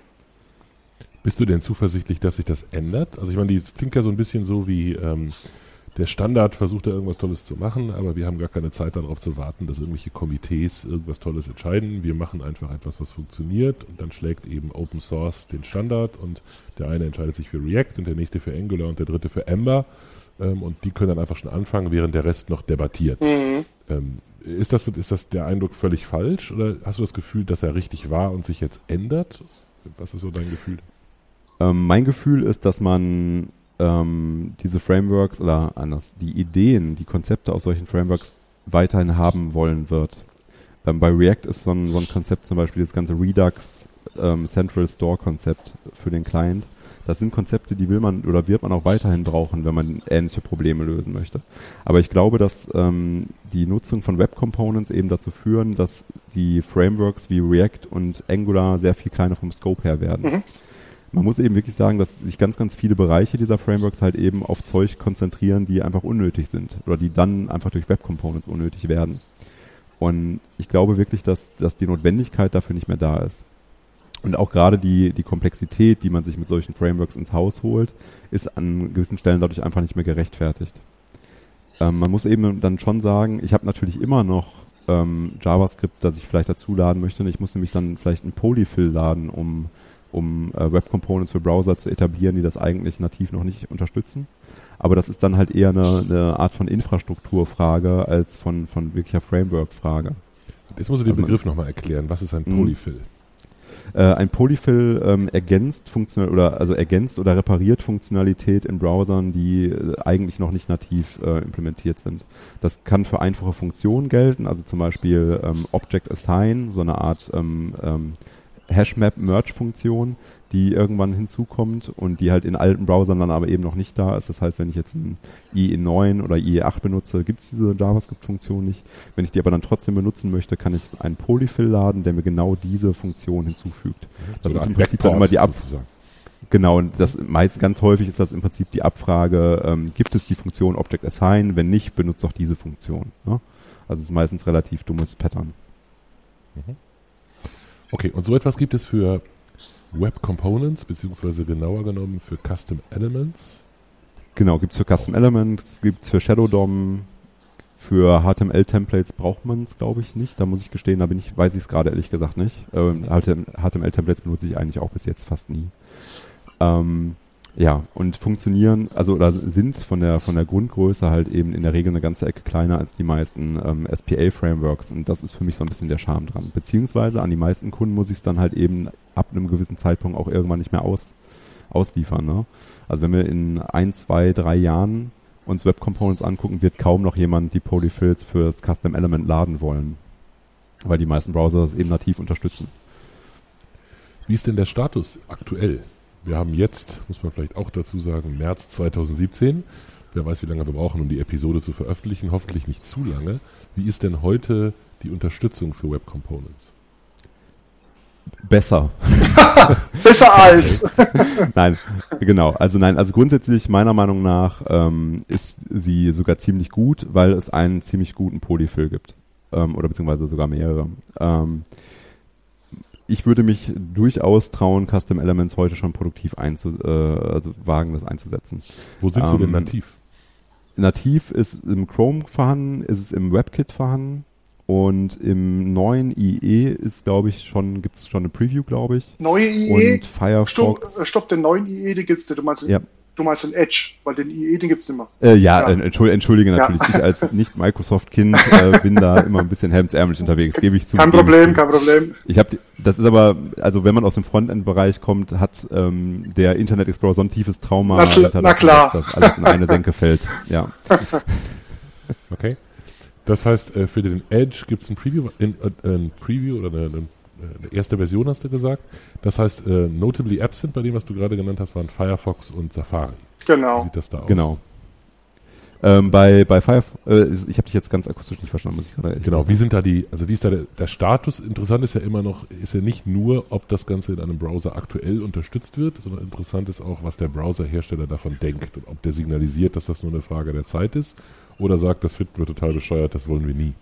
Bist du denn zuversichtlich, dass sich das ändert? Also ich meine, die klingt ja so ein bisschen so wie ähm, der Standard versucht da irgendwas Tolles zu machen, aber wir haben gar keine Zeit darauf zu warten, dass irgendwelche Komitees irgendwas Tolles entscheiden. Wir machen einfach etwas, was funktioniert und dann schlägt eben Open Source den Standard und der eine entscheidet sich für React und der nächste für Angular und der dritte für Ember ähm, und die können dann einfach schon anfangen, während der Rest noch debattiert. Mhm. Ähm, ist das, ist das der Eindruck völlig falsch oder hast du das Gefühl, dass er richtig war und sich jetzt ändert? Was ist so dein Gefühl? Ähm, mein Gefühl ist, dass man ähm, diese Frameworks oder anders, die Ideen, die Konzepte aus solchen Frameworks weiterhin haben wollen wird. Ähm, bei React ist so ein, so ein Konzept zum Beispiel das ganze Redux ähm, Central Store Konzept für den Client das sind Konzepte, die will man oder wird man auch weiterhin brauchen, wenn man ähnliche Probleme lösen möchte. Aber ich glaube, dass ähm, die Nutzung von Web Components eben dazu führen, dass die Frameworks wie React und Angular sehr viel kleiner vom Scope her werden. Mhm. Man muss eben wirklich sagen, dass sich ganz, ganz viele Bereiche dieser Frameworks halt eben auf Zeug konzentrieren, die einfach unnötig sind oder die dann einfach durch Web Components unnötig werden. Und ich glaube wirklich, dass, dass die Notwendigkeit dafür nicht mehr da ist. Und auch gerade die, die Komplexität, die man sich mit solchen Frameworks ins Haus holt, ist an gewissen Stellen dadurch einfach nicht mehr gerechtfertigt. Ähm, man muss eben dann schon sagen, ich habe natürlich immer noch ähm, JavaScript, das ich vielleicht dazu laden möchte. Ich muss nämlich dann vielleicht ein Polyfill laden, um, um äh, Web Components für Browser zu etablieren, die das eigentlich nativ noch nicht unterstützen. Aber das ist dann halt eher eine, eine Art von Infrastrukturfrage als von, von wirklicher Framework-Frage. Jetzt musst du den also Begriff nochmal erklären. Was ist ein mhm. Polyfill? Äh, ein Polyfill ähm, ergänzt funktional oder also ergänzt oder repariert Funktionalität in Browsern, die äh, eigentlich noch nicht nativ äh, implementiert sind. Das kann für einfache Funktionen gelten, also zum Beispiel ähm, Object Assign, so eine Art ähm, ähm, Hashmap-Merge-Funktion, die irgendwann hinzukommt und die halt in alten Browsern dann aber eben noch nicht da ist. Das heißt, wenn ich jetzt ein IE9 oder IE8 benutze, gibt es diese JavaScript-Funktion nicht. Wenn ich die aber dann trotzdem benutzen möchte, kann ich einen Polyfill laden, der mir genau diese Funktion hinzufügt. Das so ist im Prinzip dann immer die Ab Genau, und das meist ganz häufig ist das im Prinzip die Abfrage, ähm, gibt es die Funktion Object Assign? Wenn nicht, benutzt doch diese Funktion. Ne? Also es ist meistens relativ dummes Pattern. Mhm. Okay, und so etwas gibt es für Web Components, beziehungsweise genauer genommen für Custom Elements. Genau, gibt es für Custom Elements, gibt es für Shadow DOM, für HTML-Templates braucht man es, glaube ich, nicht. Da muss ich gestehen, da bin ich, weiß ich es gerade ehrlich gesagt nicht. Ähm, HTML-Templates benutze ich eigentlich auch bis jetzt fast nie. Ähm, ja, und funktionieren, also oder sind von der von der Grundgröße halt eben in der Regel eine ganze Ecke kleiner als die meisten ähm, SPA-Frameworks und das ist für mich so ein bisschen der Charme dran. Beziehungsweise an die meisten Kunden muss ich es dann halt eben ab einem gewissen Zeitpunkt auch irgendwann nicht mehr aus, ausliefern. Ne? Also wenn wir in ein, zwei, drei Jahren uns Web Components angucken, wird kaum noch jemand die Polyfills fürs Custom Element laden wollen, weil die meisten Browser das eben nativ unterstützen. Wie ist denn der Status aktuell? Wir haben jetzt, muss man vielleicht auch dazu sagen, März 2017. Wer weiß, wie lange wir brauchen, um die Episode zu veröffentlichen. Hoffentlich nicht zu lange. Wie ist denn heute die Unterstützung für Web Components? Besser. Besser als. nein, genau. Also nein, also grundsätzlich meiner Meinung nach ähm, ist sie sogar ziemlich gut, weil es einen ziemlich guten Polyfill gibt. Ähm, oder beziehungsweise sogar mehrere. Ähm, ich würde mich durchaus trauen, Custom Elements heute schon produktiv einzu, äh, also wagen, das einzusetzen. Wo sind sie denn ähm, nativ? Nativ ist im Chrome vorhanden, ist es im WebKit vorhanden. Und im neuen IE ist, glaube ich, schon, gibt es schon eine Preview, glaube ich. Neue IE? Und Firefox. Stopp, äh, stopp den neuen IE, den gibt's. Du meinst, ja. Du meinst den Edge, weil den IE, den gibt's nicht mehr. Äh, ja, ja. Entschuldige, entschuldige natürlich. Ja. Ich als Nicht-Microsoft-Kind äh, bin da immer ein bisschen hemdsärmlich unterwegs, gebe ich zu. Kein Problem, kein Problem. Ich habe, das ist aber, also wenn man aus dem Frontend-Bereich kommt, hat ähm, der Internet Explorer so ein tiefes Trauma, na, na klar. dass das alles in eine Senke fällt. Ja. Okay. Das heißt, äh, für den Edge gibt es ein Preview, äh, ein Preview oder eine, eine, erste Version, hast du gesagt. Das heißt, äh, notably absent bei dem, was du gerade genannt hast, waren Firefox und Safari. Genau. Wie sieht das da aus? Genau. Ähm, bei bei Firefox, äh, ich habe dich jetzt ganz akustisch nicht verstanden, muss ich gerade. Genau, wie sind da die, also wie ist da der, der, Status? Interessant ist ja immer noch, ist ja nicht nur, ob das Ganze in einem Browser aktuell unterstützt wird, sondern interessant ist auch, was der Browserhersteller davon denkt und ob der signalisiert, dass das nur eine Frage der Zeit ist oder sagt, das finden wir total bescheuert, das wollen wir nie.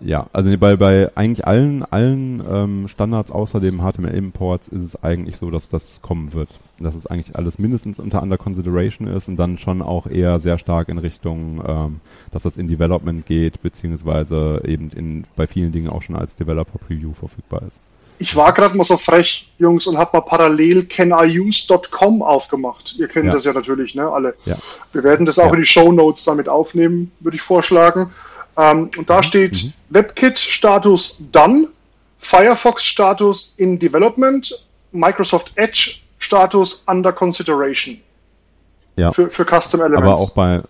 Ja, also bei, bei eigentlich allen, allen ähm, Standards außer dem HTML-Imports ist es eigentlich so, dass das kommen wird. Dass es eigentlich alles mindestens unter under consideration ist und dann schon auch eher sehr stark in Richtung, ähm, dass das in Development geht, beziehungsweise eben in, bei vielen Dingen auch schon als Developer-Preview verfügbar ist. Ich war gerade mal so frech, Jungs, und habe mal parallel caniuse.com aufgemacht. Ihr kennt ja. das ja natürlich, ne, alle. Ja. Wir werden das auch ja. in die Show Notes damit aufnehmen, würde ich vorschlagen. Ähm, und da mhm. steht mhm. WebKit-Status Done, Firefox-Status in Development, Microsoft Edge-Status Under Consideration. Ja. Für, für Custom Elements. Aber auch bei,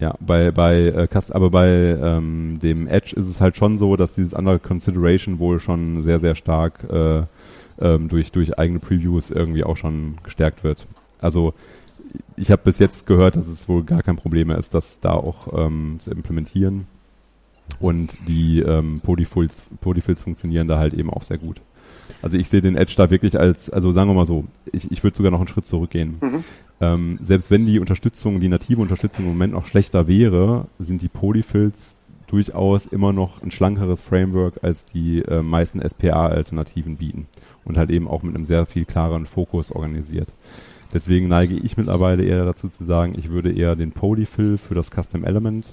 ja, bei, bei äh, aber bei ähm, dem Edge ist es halt schon so, dass dieses Under Consideration wohl schon sehr, sehr stark äh, ähm, durch, durch eigene Previews irgendwie auch schon gestärkt wird. Also ich habe bis jetzt gehört, dass es wohl gar kein Problem mehr ist, das da auch ähm, zu implementieren. Und die ähm, Polyfills, Polyfills funktionieren da halt eben auch sehr gut. Also ich sehe den Edge da wirklich als, also sagen wir mal so, ich, ich würde sogar noch einen Schritt zurückgehen. Mhm. Ähm, selbst wenn die Unterstützung, die native Unterstützung im Moment noch schlechter wäre, sind die Polyfills durchaus immer noch ein schlankeres Framework, als die äh, meisten SPA-Alternativen bieten. Und halt eben auch mit einem sehr viel klareren Fokus organisiert. Deswegen neige ich mittlerweile eher dazu zu sagen, ich würde eher den Polyfill für das Custom Element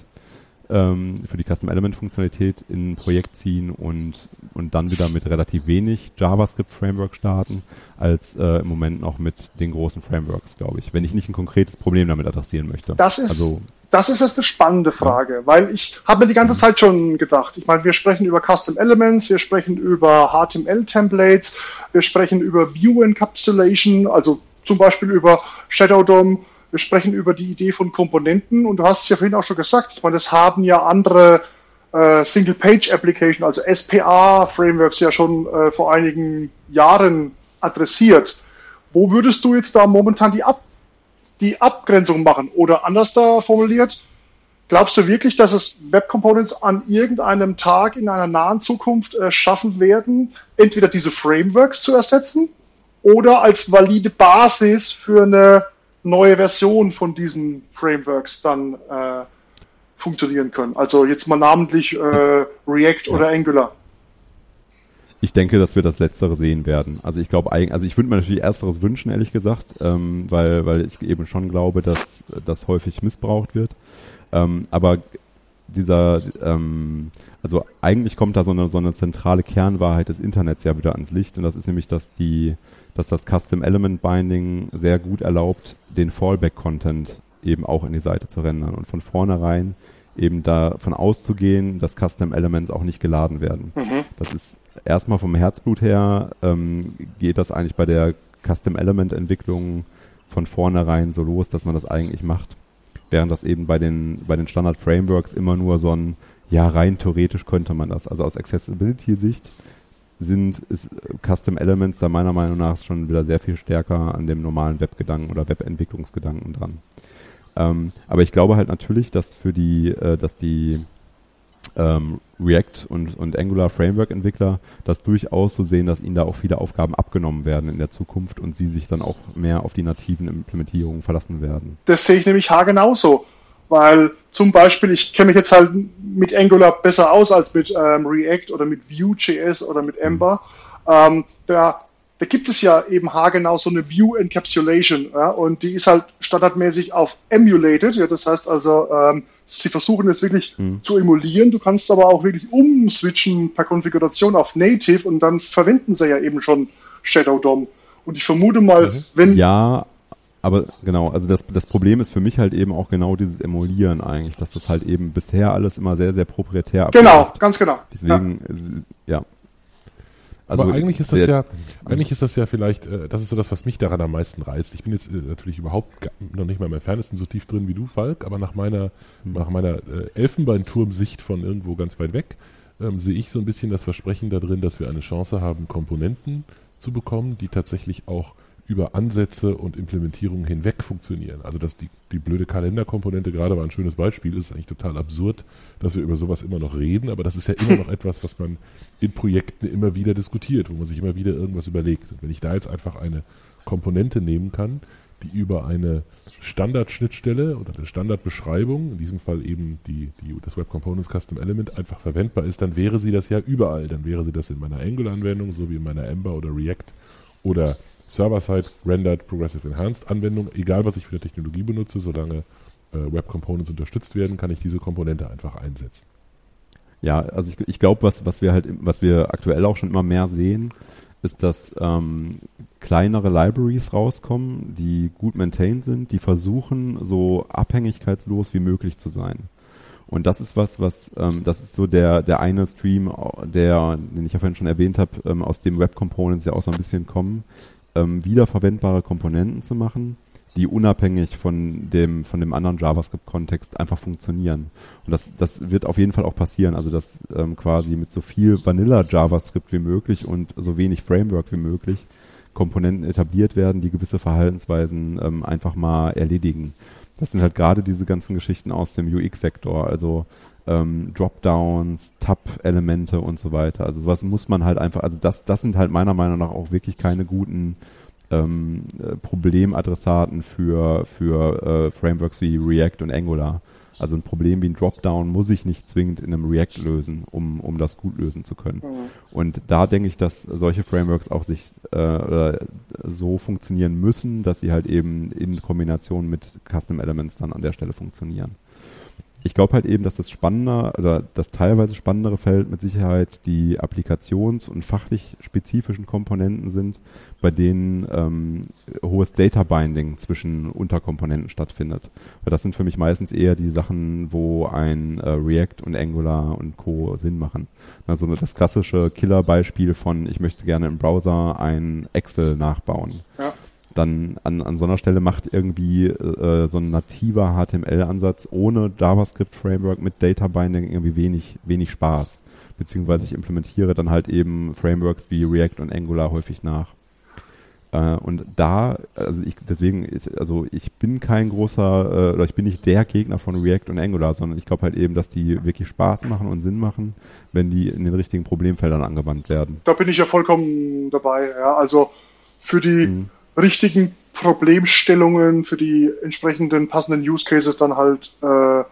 ähm, für die Custom Element Funktionalität in ein Projekt ziehen und, und dann wieder mit relativ wenig JavaScript Framework starten, als äh, im Moment noch mit den großen Frameworks, glaube ich, wenn ich nicht ein konkretes Problem damit adressieren möchte. Das ist, also, das ist jetzt eine spannende Frage, ja. weil ich habe mir die ganze Zeit schon gedacht, ich meine, wir sprechen über Custom Elements, wir sprechen über HTML Templates, wir sprechen über View Encapsulation, also zum Beispiel über Shadow DOM, wir sprechen über die Idee von Komponenten und du hast es ja vorhin auch schon gesagt, ich meine, das haben ja andere äh, Single-Page-Application, also SPA-Frameworks ja schon äh, vor einigen Jahren adressiert. Wo würdest du jetzt da momentan die, Ab die Abgrenzung machen? Oder anders da formuliert, glaubst du wirklich, dass es Web Components an irgendeinem Tag in einer nahen Zukunft äh, schaffen werden, entweder diese Frameworks zu ersetzen oder als valide Basis für eine neue Version von diesen Frameworks dann äh, funktionieren können. Also jetzt mal namentlich äh, React ja. oder Angular. Ich denke, dass wir das Letztere sehen werden. Also ich glaube, also ich würde mir natürlich Ersteres wünschen, ehrlich gesagt, ähm, weil, weil ich eben schon glaube, dass das häufig missbraucht wird. Ähm, aber dieser, ähm, also eigentlich kommt da so eine, so eine zentrale Kernwahrheit des Internets ja wieder ans Licht und das ist nämlich, dass die, dass das Custom Element Binding sehr gut erlaubt, den Fallback Content eben auch in die Seite zu rendern und von vornherein eben davon auszugehen, dass Custom Elements auch nicht geladen werden. Mhm. Das ist erstmal vom Herzblut her, ähm, geht das eigentlich bei der Custom Element Entwicklung von vornherein so los, dass man das eigentlich macht. Während das eben bei den, bei den Standard Frameworks immer nur so ein, ja, rein theoretisch könnte man das. Also aus Accessibility-Sicht sind ist Custom Elements da meiner Meinung nach schon wieder sehr viel stärker an dem normalen Webgedanken oder Webentwicklungsgedanken dran. Ähm, aber ich glaube halt natürlich, dass für die, äh, dass die ähm, React und, und Angular Framework Entwickler das durchaus so sehen, dass ihnen da auch viele Aufgaben abgenommen werden in der Zukunft und sie sich dann auch mehr auf die nativen Implementierungen verlassen werden. Das sehe ich nämlich haargenauso, weil zum Beispiel, ich kenne mich jetzt halt mit Angular besser aus als mit ähm, React oder mit Vue.js oder mit Ember. Mhm. Ähm, da da gibt es ja eben haargenau so eine View Encapsulation ja, und die ist halt standardmäßig auf emulated, ja, das heißt also, ähm, sie versuchen es wirklich mhm. zu emulieren, du kannst aber auch wirklich umswitchen per Konfiguration auf Native und dann verwenden sie ja eben schon Shadow DOM. Und ich vermute mal, mhm. wenn... Ja, aber genau, also das, das Problem ist für mich halt eben auch genau dieses Emulieren eigentlich, dass das halt eben bisher alles immer sehr, sehr proprietär abläuft. Genau, ganz genau. Deswegen, ja. ja also Aber eigentlich ist das ja, eigentlich ist das ja vielleicht, äh, das ist so das, was mich daran am meisten reizt. Ich bin jetzt äh, natürlich überhaupt noch nicht mal im Entferntesten so tief drin wie du, Falk, aber nach meiner, mhm. nach meiner äh, Elfenbeinturmsicht von irgendwo ganz weit weg, ähm, sehe ich so ein bisschen das Versprechen da drin, dass wir eine Chance haben, Komponenten zu bekommen, die tatsächlich auch über Ansätze und Implementierungen hinweg funktionieren. Also dass die, die blöde Kalenderkomponente gerade war ein schönes Beispiel, ist eigentlich total absurd, dass wir über sowas immer noch reden, aber das ist ja immer noch etwas, was man in Projekten immer wieder diskutiert, wo man sich immer wieder irgendwas überlegt. Und wenn ich da jetzt einfach eine Komponente nehmen kann, die über eine Standardschnittstelle oder eine Standardbeschreibung, in diesem Fall eben die, die, das Web Components Custom Element, einfach verwendbar ist, dann wäre sie das ja überall. Dann wäre sie das in meiner Angular-Anwendung, so wie in meiner Ember oder React oder Server-Side Rendered Progressive Enhanced Anwendung, egal was ich für eine Technologie benutze, solange äh, Web Components unterstützt werden, kann ich diese Komponente einfach einsetzen. Ja, also ich, ich glaube, was, was wir halt, was wir aktuell auch schon immer mehr sehen, ist, dass ähm, kleinere Libraries rauskommen, die gut maintained sind, die versuchen, so abhängigkeitslos wie möglich zu sein. Und das ist was, was, ähm, das ist so der, der eine Stream, der, den ich ja vorhin schon erwähnt habe, ähm, aus dem Web Components ja auch so ein bisschen kommen, ähm, wiederverwendbare Komponenten zu machen, die unabhängig von dem, von dem anderen JavaScript-Kontext einfach funktionieren. Und das, das wird auf jeden Fall auch passieren. Also, dass ähm, quasi mit so viel Vanilla-JavaScript wie möglich und so wenig Framework wie möglich Komponenten etabliert werden, die gewisse Verhaltensweisen ähm, einfach mal erledigen. Das sind halt gerade diese ganzen Geschichten aus dem UX-Sektor, also ähm, Dropdowns, Tab-Elemente und so weiter. Also was muss man halt einfach, also das, das sind halt meiner Meinung nach auch wirklich keine guten ähm, äh, Problemadressaten für, für äh, Frameworks wie React und Angular. Also ein Problem wie ein Dropdown muss ich nicht zwingend in einem React lösen, um, um das gut lösen zu können. Mhm. Und da denke ich, dass solche Frameworks auch sich äh, so funktionieren müssen, dass sie halt eben in Kombination mit Custom Elements dann an der Stelle funktionieren ich glaube halt eben, dass das spannender oder das teilweise spannendere Feld mit Sicherheit die applikations- und fachlich spezifischen Komponenten sind, bei denen ähm, hohes Data Binding zwischen Unterkomponenten stattfindet. Weil das sind für mich meistens eher die Sachen, wo ein äh, React und Angular und Co. Sinn machen. Also das klassische Killerbeispiel von ich möchte gerne im Browser ein Excel nachbauen. Ja dann an, an so einer Stelle macht irgendwie äh, so ein nativer HTML-Ansatz ohne JavaScript-Framework mit Data Binding irgendwie wenig, wenig Spaß. Beziehungsweise ich implementiere dann halt eben Frameworks wie React und Angular häufig nach. Äh, und da, also ich, deswegen, ich, also ich bin kein großer, äh, oder ich bin nicht der Gegner von React und Angular, sondern ich glaube halt eben, dass die wirklich Spaß machen und Sinn machen, wenn die in den richtigen Problemfeldern angewandt werden. Da bin ich ja vollkommen dabei, ja. Also für die, mhm richtigen Problemstellungen für die entsprechenden passenden Use Cases dann halt äh,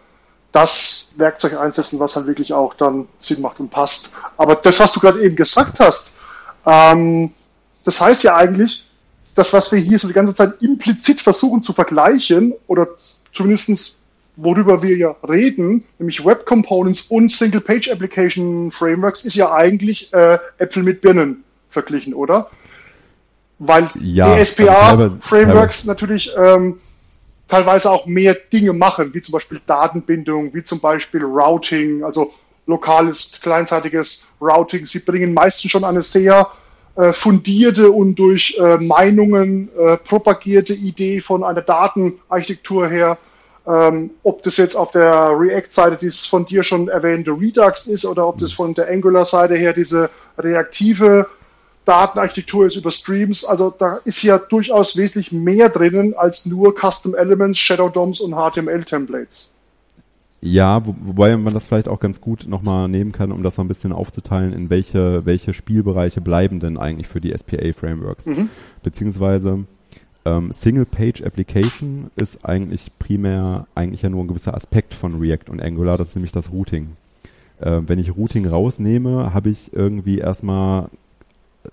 das Werkzeug einsetzen, was halt wirklich auch dann Sinn macht und passt. Aber das, was du gerade eben gesagt hast, ähm, das heißt ja eigentlich, das, was wir hier so die ganze Zeit implizit versuchen zu vergleichen, oder zumindestens worüber wir ja reden, nämlich Web Components und Single Page Application Frameworks, ist ja eigentlich äh, Äpfel mit Birnen verglichen, oder? Weil ja, die SPA-Frameworks natürlich ähm, teilweise auch mehr Dinge machen, wie zum Beispiel Datenbindung, wie zum Beispiel Routing, also lokales, kleinzeitiges Routing. Sie bringen meistens schon eine sehr äh, fundierte und durch äh, Meinungen äh, propagierte Idee von einer Datenarchitektur her. Ähm, ob das jetzt auf der React-Seite dieses von dir schon erwähnte Redux ist oder ob das von der Angular-Seite her diese reaktive Datenarchitektur ist über Streams. Also da ist ja durchaus wesentlich mehr drinnen als nur Custom Elements, Shadow DOMs und HTML-Templates. Ja, wo, wobei man das vielleicht auch ganz gut nochmal nehmen kann, um das so ein bisschen aufzuteilen, in welche, welche Spielbereiche bleiben denn eigentlich für die SPA-Frameworks. Mhm. Beziehungsweise ähm, Single-Page-Application ist eigentlich primär eigentlich ja nur ein gewisser Aspekt von React und Angular, das ist nämlich das Routing. Äh, wenn ich Routing rausnehme, habe ich irgendwie erstmal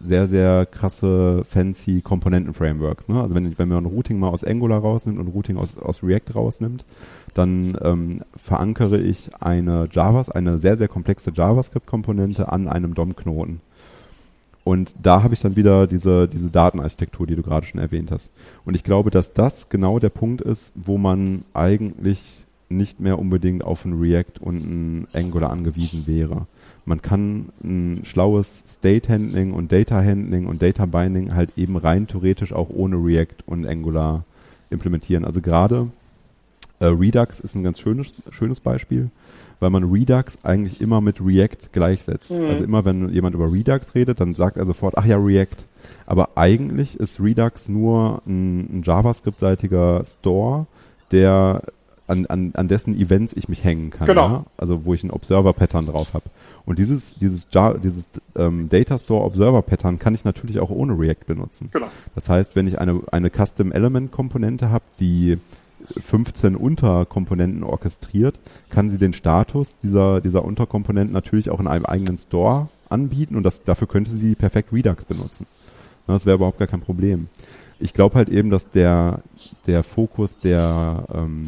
sehr, sehr krasse, fancy Komponenten-Frameworks. Ne? Also wenn, wenn man Routing mal aus Angular rausnimmt und Routing aus, aus React rausnimmt, dann ähm, verankere ich eine Javas, eine sehr, sehr komplexe JavaScript-Komponente an einem DOM-Knoten. Und da habe ich dann wieder diese, diese Datenarchitektur, die du gerade schon erwähnt hast. Und ich glaube, dass das genau der Punkt ist, wo man eigentlich nicht mehr unbedingt auf ein React und ein Angular angewiesen wäre man kann ein schlaues State Handling und Data Handling und Data Binding halt eben rein theoretisch auch ohne React und Angular implementieren. Also gerade äh, Redux ist ein ganz schönes, schönes Beispiel, weil man Redux eigentlich immer mit React gleichsetzt. Mhm. Also immer wenn jemand über Redux redet, dann sagt er sofort, ach ja, React. Aber eigentlich ist Redux nur ein, ein JavaScript-seitiger Store, der an, an, an dessen Events ich mich hängen kann. Genau. Ja? Also wo ich ein Observer-Pattern drauf habe. Und dieses, dieses, dieses ähm, Data Store Observer Pattern kann ich natürlich auch ohne React benutzen. Genau. Das heißt, wenn ich eine, eine Custom Element Komponente habe, die 15 Unterkomponenten orchestriert, kann sie den Status dieser, dieser Unterkomponenten natürlich auch in einem eigenen Store anbieten und das, dafür könnte sie perfekt Redux benutzen. Das wäre überhaupt gar kein Problem. Ich glaube halt eben, dass der, der Fokus, der, ähm,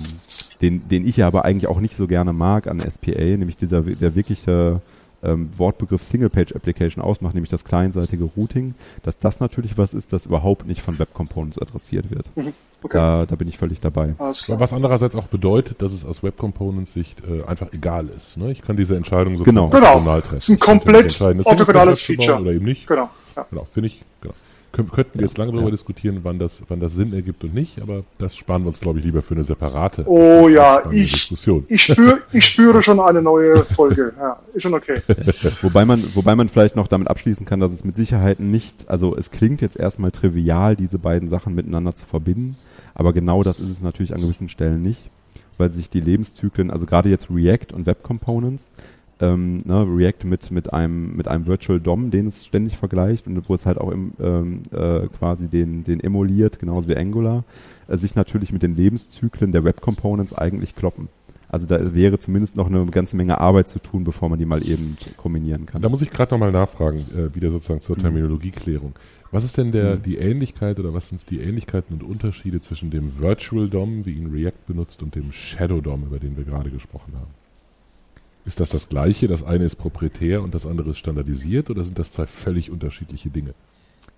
den, den ich ja aber eigentlich auch nicht so gerne mag an SPA, nämlich dieser, der wirkliche ähm, Wortbegriff Single-Page Application ausmacht, nämlich das kleinseitige Routing, dass das natürlich was ist, das überhaupt nicht von Web Components adressiert wird. Mhm. Okay. Da, da bin ich völlig dabei. Was andererseits auch bedeutet, dass es aus Web Components Sicht äh, einfach egal ist. Ne? Ich kann diese Entscheidung sozusagen genau. genau. treffen. Das ist ein komplett orthogonales Feature. Oder eben nicht. Genau. Ja. genau Finde ich, genau könnten wir jetzt lange darüber diskutieren, wann das, wann das Sinn ergibt und nicht, aber das sparen wir uns, glaube ich, lieber für eine separate oh, ja, ich, Diskussion. Ich, spür, ich spüre schon eine neue Folge. Ja, ist schon okay. wobei, man, wobei man vielleicht noch damit abschließen kann, dass es mit Sicherheit nicht, also es klingt jetzt erstmal trivial, diese beiden Sachen miteinander zu verbinden, aber genau das ist es natürlich an gewissen Stellen nicht, weil sich die Lebenszyklen, also gerade jetzt React und Web Components, ähm, ne, React mit, mit einem, mit einem Virtual DOM, den es ständig vergleicht und wo es halt auch im, ähm, äh, quasi den, den emuliert, genauso wie Angular, äh, sich natürlich mit den Lebenszyklen der Web Components eigentlich kloppen. Also da wäre zumindest noch eine ganze Menge Arbeit zu tun, bevor man die mal eben kombinieren kann. Da muss ich gerade nochmal nachfragen, äh, wieder sozusagen zur mhm. Terminologieklärung. Was ist denn der, mhm. die Ähnlichkeit oder was sind die Ähnlichkeiten und Unterschiede zwischen dem Virtual DOM, wie ihn React benutzt, und dem Shadow DOM, über den wir gerade gesprochen haben? Ist das das Gleiche? Das eine ist proprietär und das andere ist standardisiert oder sind das zwei völlig unterschiedliche Dinge?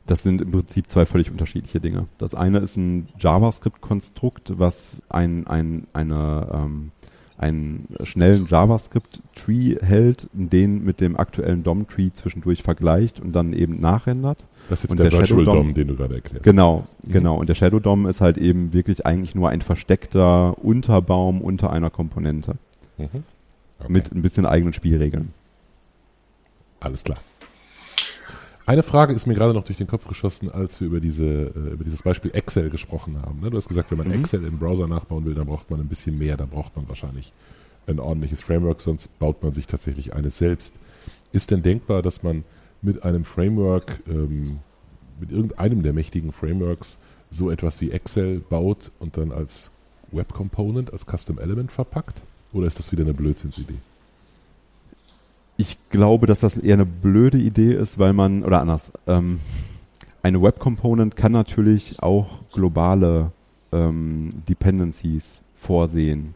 Das sind im Prinzip zwei völlig unterschiedliche Dinge. Das eine ist ein JavaScript-Konstrukt, was ein, ein, eine, ähm, einen schnellen JavaScript-Tree hält, den mit dem aktuellen DOM-Tree zwischendurch vergleicht und dann eben nachrendert. Das ist jetzt und der, der Virtual DOM, DOM, den du gerade erklärst. Genau, mhm. genau. Und der Shadow DOM ist halt eben wirklich eigentlich nur ein versteckter Unterbaum unter einer Komponente. Mhm. Okay. Mit ein bisschen eigenen Spielregeln. Alles klar. Eine Frage ist mir gerade noch durch den Kopf geschossen, als wir über, diese, äh, über dieses Beispiel Excel gesprochen haben. Ne? Du hast gesagt, wenn man mhm. Excel im Browser nachbauen will, dann braucht man ein bisschen mehr, dann braucht man wahrscheinlich ein ordentliches Framework, sonst baut man sich tatsächlich eines selbst. Ist denn denkbar, dass man mit einem Framework, ähm, mit irgendeinem der mächtigen Frameworks, so etwas wie Excel baut und dann als Web Component, als Custom Element verpackt? Oder ist das wieder eine Blödsinnsidee? Ich glaube, dass das eher eine blöde Idee ist, weil man, oder anders, ähm, eine Web Component kann natürlich auch globale ähm, Dependencies vorsehen,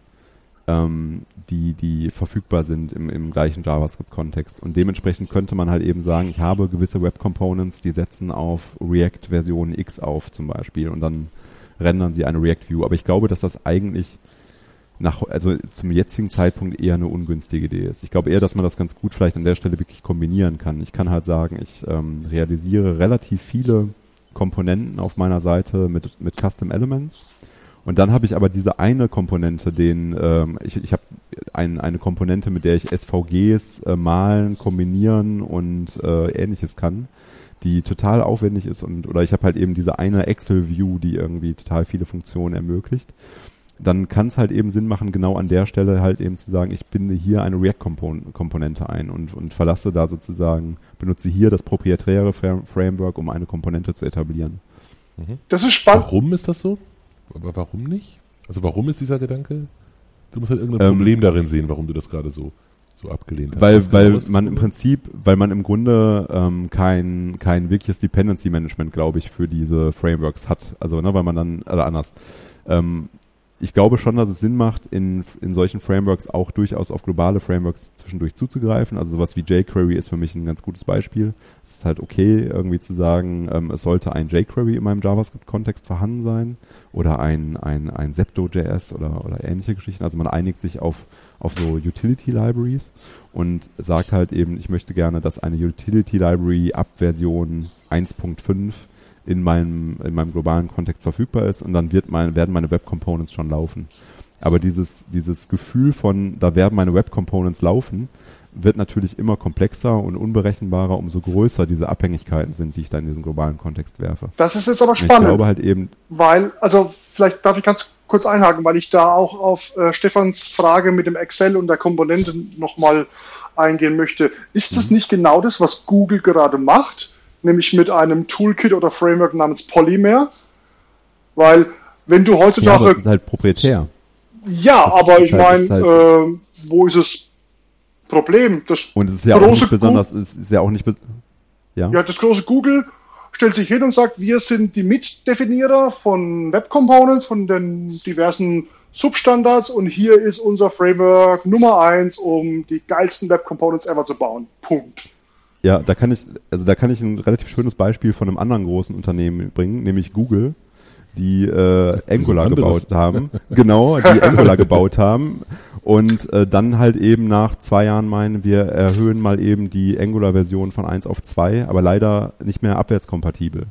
ähm, die, die verfügbar sind im, im gleichen JavaScript-Kontext. Und dementsprechend könnte man halt eben sagen, ich habe gewisse Web Components, die setzen auf React Version X auf zum Beispiel und dann rendern sie eine React View. Aber ich glaube, dass das eigentlich nach, also zum jetzigen Zeitpunkt eher eine ungünstige Idee ist. Ich glaube eher, dass man das ganz gut vielleicht an der Stelle wirklich kombinieren kann. Ich kann halt sagen, ich ähm, realisiere relativ viele Komponenten auf meiner Seite mit, mit Custom Elements. Und dann habe ich aber diese eine Komponente, den ähm, ich, ich habe ein, eine Komponente, mit der ich SVGs äh, malen, kombinieren und äh, ähnliches kann, die total aufwendig ist und oder ich habe halt eben diese eine Excel-View, die irgendwie total viele Funktionen ermöglicht dann kann es halt eben Sinn machen, genau an der Stelle halt eben zu sagen, ich binde hier eine React-Komponente ein und, und verlasse da sozusagen, benutze hier das proprietäre Framework, um eine Komponente zu etablieren. Mhm. Das ist spannend. Warum ist das so? Aber warum nicht? Also warum ist dieser Gedanke? Du musst halt irgendein ähm, Problem darin sehen, warum du das gerade so, so abgelehnt hast. Weil, weil genau man im Prinzip, weil man im Grunde ähm, kein, kein wirkliches Dependency Management, glaube ich, für diese Frameworks hat. Also, ne, weil man dann, oder anders. Ähm, ich glaube schon, dass es Sinn macht, in, in solchen Frameworks auch durchaus auf globale Frameworks zwischendurch zuzugreifen. Also sowas wie jQuery ist für mich ein ganz gutes Beispiel. Es ist halt okay, irgendwie zu sagen, ähm, es sollte ein jQuery in meinem JavaScript-Kontext vorhanden sein oder ein, ein, ein Zepto.js oder, oder ähnliche Geschichten. Also man einigt sich auf, auf so Utility-Libraries und sagt halt eben, ich möchte gerne, dass eine Utility-Library ab Version 1.5 in meinem, in meinem globalen Kontext verfügbar ist und dann wird mein, werden meine Web Components schon laufen. Aber dieses, dieses Gefühl von, da werden meine Web Components laufen, wird natürlich immer komplexer und unberechenbarer, umso größer diese Abhängigkeiten sind, die ich da in diesen globalen Kontext werfe. Das ist jetzt aber spannend. Ich glaube halt eben. Weil, also vielleicht darf ich ganz kurz einhaken, weil ich da auch auf äh, Stefans Frage mit dem Excel und der Komponente nochmal eingehen möchte. Ist das mhm. nicht genau das, was Google gerade macht? Nämlich mit einem Toolkit oder Framework namens Polymer. Weil, wenn du heutzutage. Ja, aber das ist halt proprietär. Ja, das aber ich halt, meine, halt äh, wo ist das Problem? Das und es ist ja auch nicht besonders, es ist ja auch nicht, ja. ja, das große Google stellt sich hin und sagt, wir sind die Mitdefinierer von Web Components, von den diversen Substandards und hier ist unser Framework Nummer eins, um die geilsten Web Components ever zu bauen. Punkt. Ja, da kann ich, also da kann ich ein relativ schönes Beispiel von einem anderen großen Unternehmen bringen, nämlich Google, die äh, Angular gebaut haben. genau, die Angular gebaut haben. Und äh, dann halt eben nach zwei Jahren meinen, wir erhöhen mal eben die Angular-Version von 1 auf 2, aber leider nicht mehr abwärtskompatibel.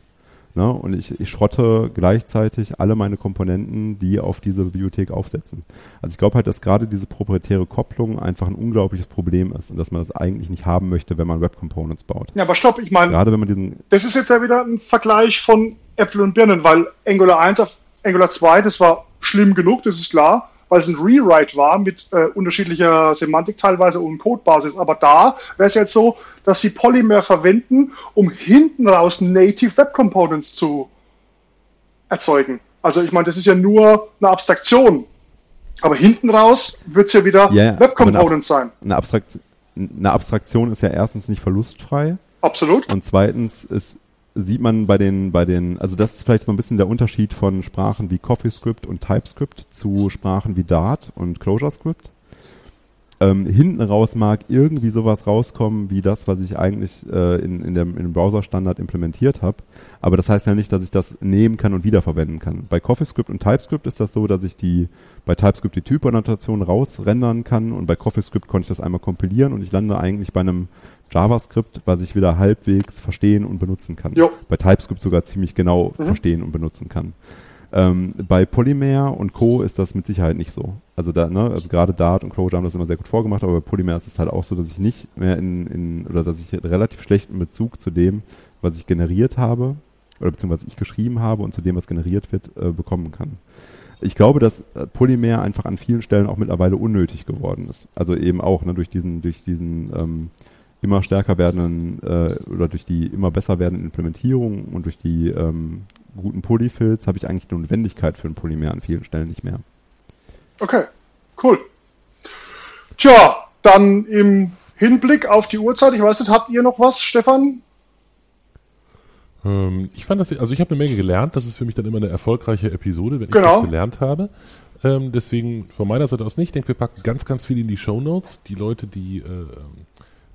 Ne? Und ich, ich schrotte gleichzeitig alle meine Komponenten, die auf diese Bibliothek aufsetzen. Also ich glaube halt, dass gerade diese proprietäre Kopplung einfach ein unglaubliches Problem ist und dass man das eigentlich nicht haben möchte, wenn man Web Components baut. Ja, aber stopp, ich meine, gerade wenn man diesen. Das ist jetzt ja wieder ein Vergleich von Äpfel und Birnen, weil Angular 1 auf Angular 2, das war schlimm genug, das ist klar weil es ein Rewrite war mit äh, unterschiedlicher Semantik teilweise und Codebasis. Aber da wäre es jetzt so, dass sie Polymer verwenden, um hinten raus Native Web Components zu erzeugen. Also ich meine, das ist ja nur eine Abstraktion. Aber hinten raus wird es ja wieder ja, Web Components sein. Eine, Abstrakt, eine Abstraktion ist ja erstens nicht verlustfrei. Absolut. Und zweitens ist sieht man bei den, bei den, also das ist vielleicht so ein bisschen der Unterschied von Sprachen wie CoffeeScript und TypeScript zu Sprachen wie Dart und ClojureScript. Ähm, hinten raus mag irgendwie sowas rauskommen wie das, was ich eigentlich äh, in, in, dem, in dem Browser-Standard implementiert habe. Aber das heißt ja nicht, dass ich das nehmen kann und wiederverwenden kann. Bei CoffeeScript und TypeScript ist das so, dass ich die bei TypeScript die Typannotation rausrendern kann und bei CoffeeScript konnte ich das einmal kompilieren und ich lande eigentlich bei einem JavaScript, was ich wieder halbwegs verstehen und benutzen kann. Jo. Bei TypeScript sogar ziemlich genau mhm. verstehen und benutzen kann. Ähm, bei Polymer und Co. ist das mit Sicherheit nicht so. Also da, ne, also gerade Dart und Clojure haben das immer sehr gut vorgemacht, aber bei Polymer ist es halt auch so, dass ich nicht mehr in, in oder dass ich relativ schlechten Bezug zu dem, was ich generiert habe, oder beziehungsweise was ich geschrieben habe und zu dem, was generiert wird, äh, bekommen kann. Ich glaube, dass äh, Polymer einfach an vielen Stellen auch mittlerweile unnötig geworden ist. Also eben auch ne, durch diesen, durch diesen ähm, immer stärker werdenden äh, oder durch die immer besser werdenden Implementierungen und durch die ähm, guten Polyfills habe ich eigentlich die Notwendigkeit für ein Polymer an vielen Stellen nicht mehr. Okay, cool. Tja, dann im Hinblick auf die Uhrzeit, ich weiß nicht, habt ihr noch was, Stefan? Ähm, ich fand das, also ich habe eine Menge gelernt. Das ist für mich dann immer eine erfolgreiche Episode, wenn genau. ich das gelernt habe. Ähm, deswegen von meiner Seite aus nicht. Ich denke, wir packen ganz, ganz viel in die Show Notes. Die Leute, die äh,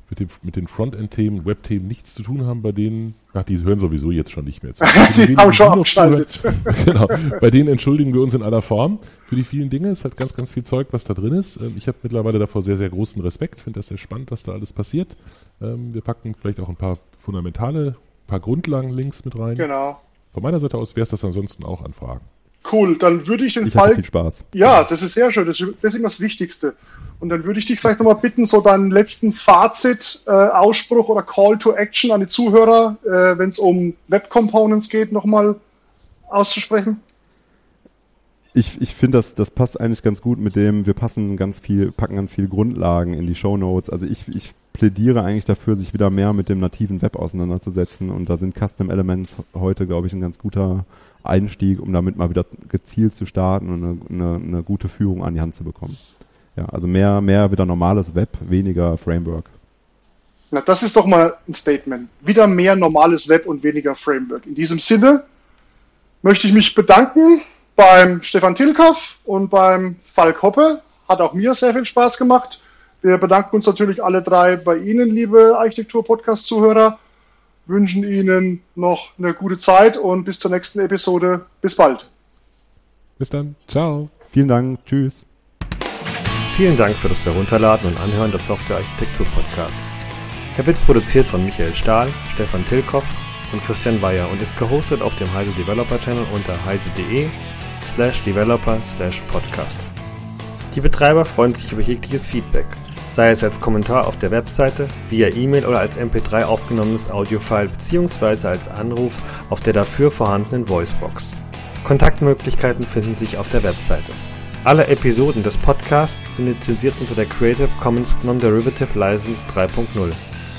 mit, dem, mit den Frontend-Themen, Web-Themen nichts zu tun haben, bei denen, ach, die hören sowieso jetzt schon nicht mehr zu. die, haben schon abgeschaltet. genau, bei denen entschuldigen wir uns in aller Form für die vielen Dinge. Es hat ganz, ganz viel Zeug, was da drin ist. Ähm, ich habe mittlerweile davor sehr, sehr großen Respekt. Finde das sehr spannend, was da alles passiert. Ähm, wir packen vielleicht auch ein paar fundamentale, paar Grundlagen-Links mit rein. Genau. Von meiner Seite aus wäre es das ansonsten auch an Fragen. Cool, dann würde ich den ich Fall. Viel Spaß. Ja, das ist sehr schön. Das, das ist immer das Wichtigste. Und dann würde ich dich vielleicht nochmal bitten, so deinen letzten Fazit, äh, Ausspruch oder Call to Action an die Zuhörer, äh, wenn es um Web Components geht, nochmal auszusprechen. Ich, ich finde, das, das passt eigentlich ganz gut mit dem, wir passen ganz viel, packen ganz viele Grundlagen in die Show Notes. Also ich, ich plädiere eigentlich dafür, sich wieder mehr mit dem nativen Web auseinanderzusetzen. Und da sind Custom Elements heute, glaube ich, ein ganz guter Einstieg, um damit mal wieder gezielt zu starten und eine, eine, eine gute Führung an die Hand zu bekommen. Ja, also mehr, mehr wieder normales Web, weniger Framework. Na, das ist doch mal ein Statement. Wieder mehr normales Web und weniger Framework. In diesem Sinne möchte ich mich bedanken beim Stefan Tilkoff und beim Falk Hoppe. Hat auch mir sehr viel Spaß gemacht. Wir bedanken uns natürlich alle drei bei Ihnen, liebe Architektur-Podcast-Zuhörer wünschen Ihnen noch eine gute Zeit und bis zur nächsten Episode. Bis bald. Bis dann. Ciao. Vielen Dank. Tschüss. Vielen Dank für das Herunterladen und Anhören des Software Architektur Podcasts. Er wird produziert von Michael Stahl, Stefan Tilkopf und Christian Weyer und ist gehostet auf dem Heise Developer Channel unter heise.de slash developer slash podcast. Die Betreiber freuen sich über jegliches Feedback sei es als Kommentar auf der Webseite, via E-Mail oder als MP3 aufgenommenes Audiofile bzw. als Anruf auf der dafür vorhandenen Voicebox. Kontaktmöglichkeiten finden sich auf der Webseite. Alle Episoden des Podcasts sind lizenziert unter der Creative Commons Non-Derivative License 3.0.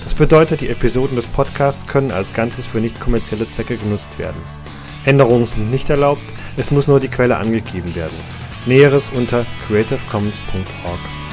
Das bedeutet, die Episoden des Podcasts können als Ganzes für nicht kommerzielle Zwecke genutzt werden. Änderungen sind nicht erlaubt, es muss nur die Quelle angegeben werden. Näheres unter creativecommons.org.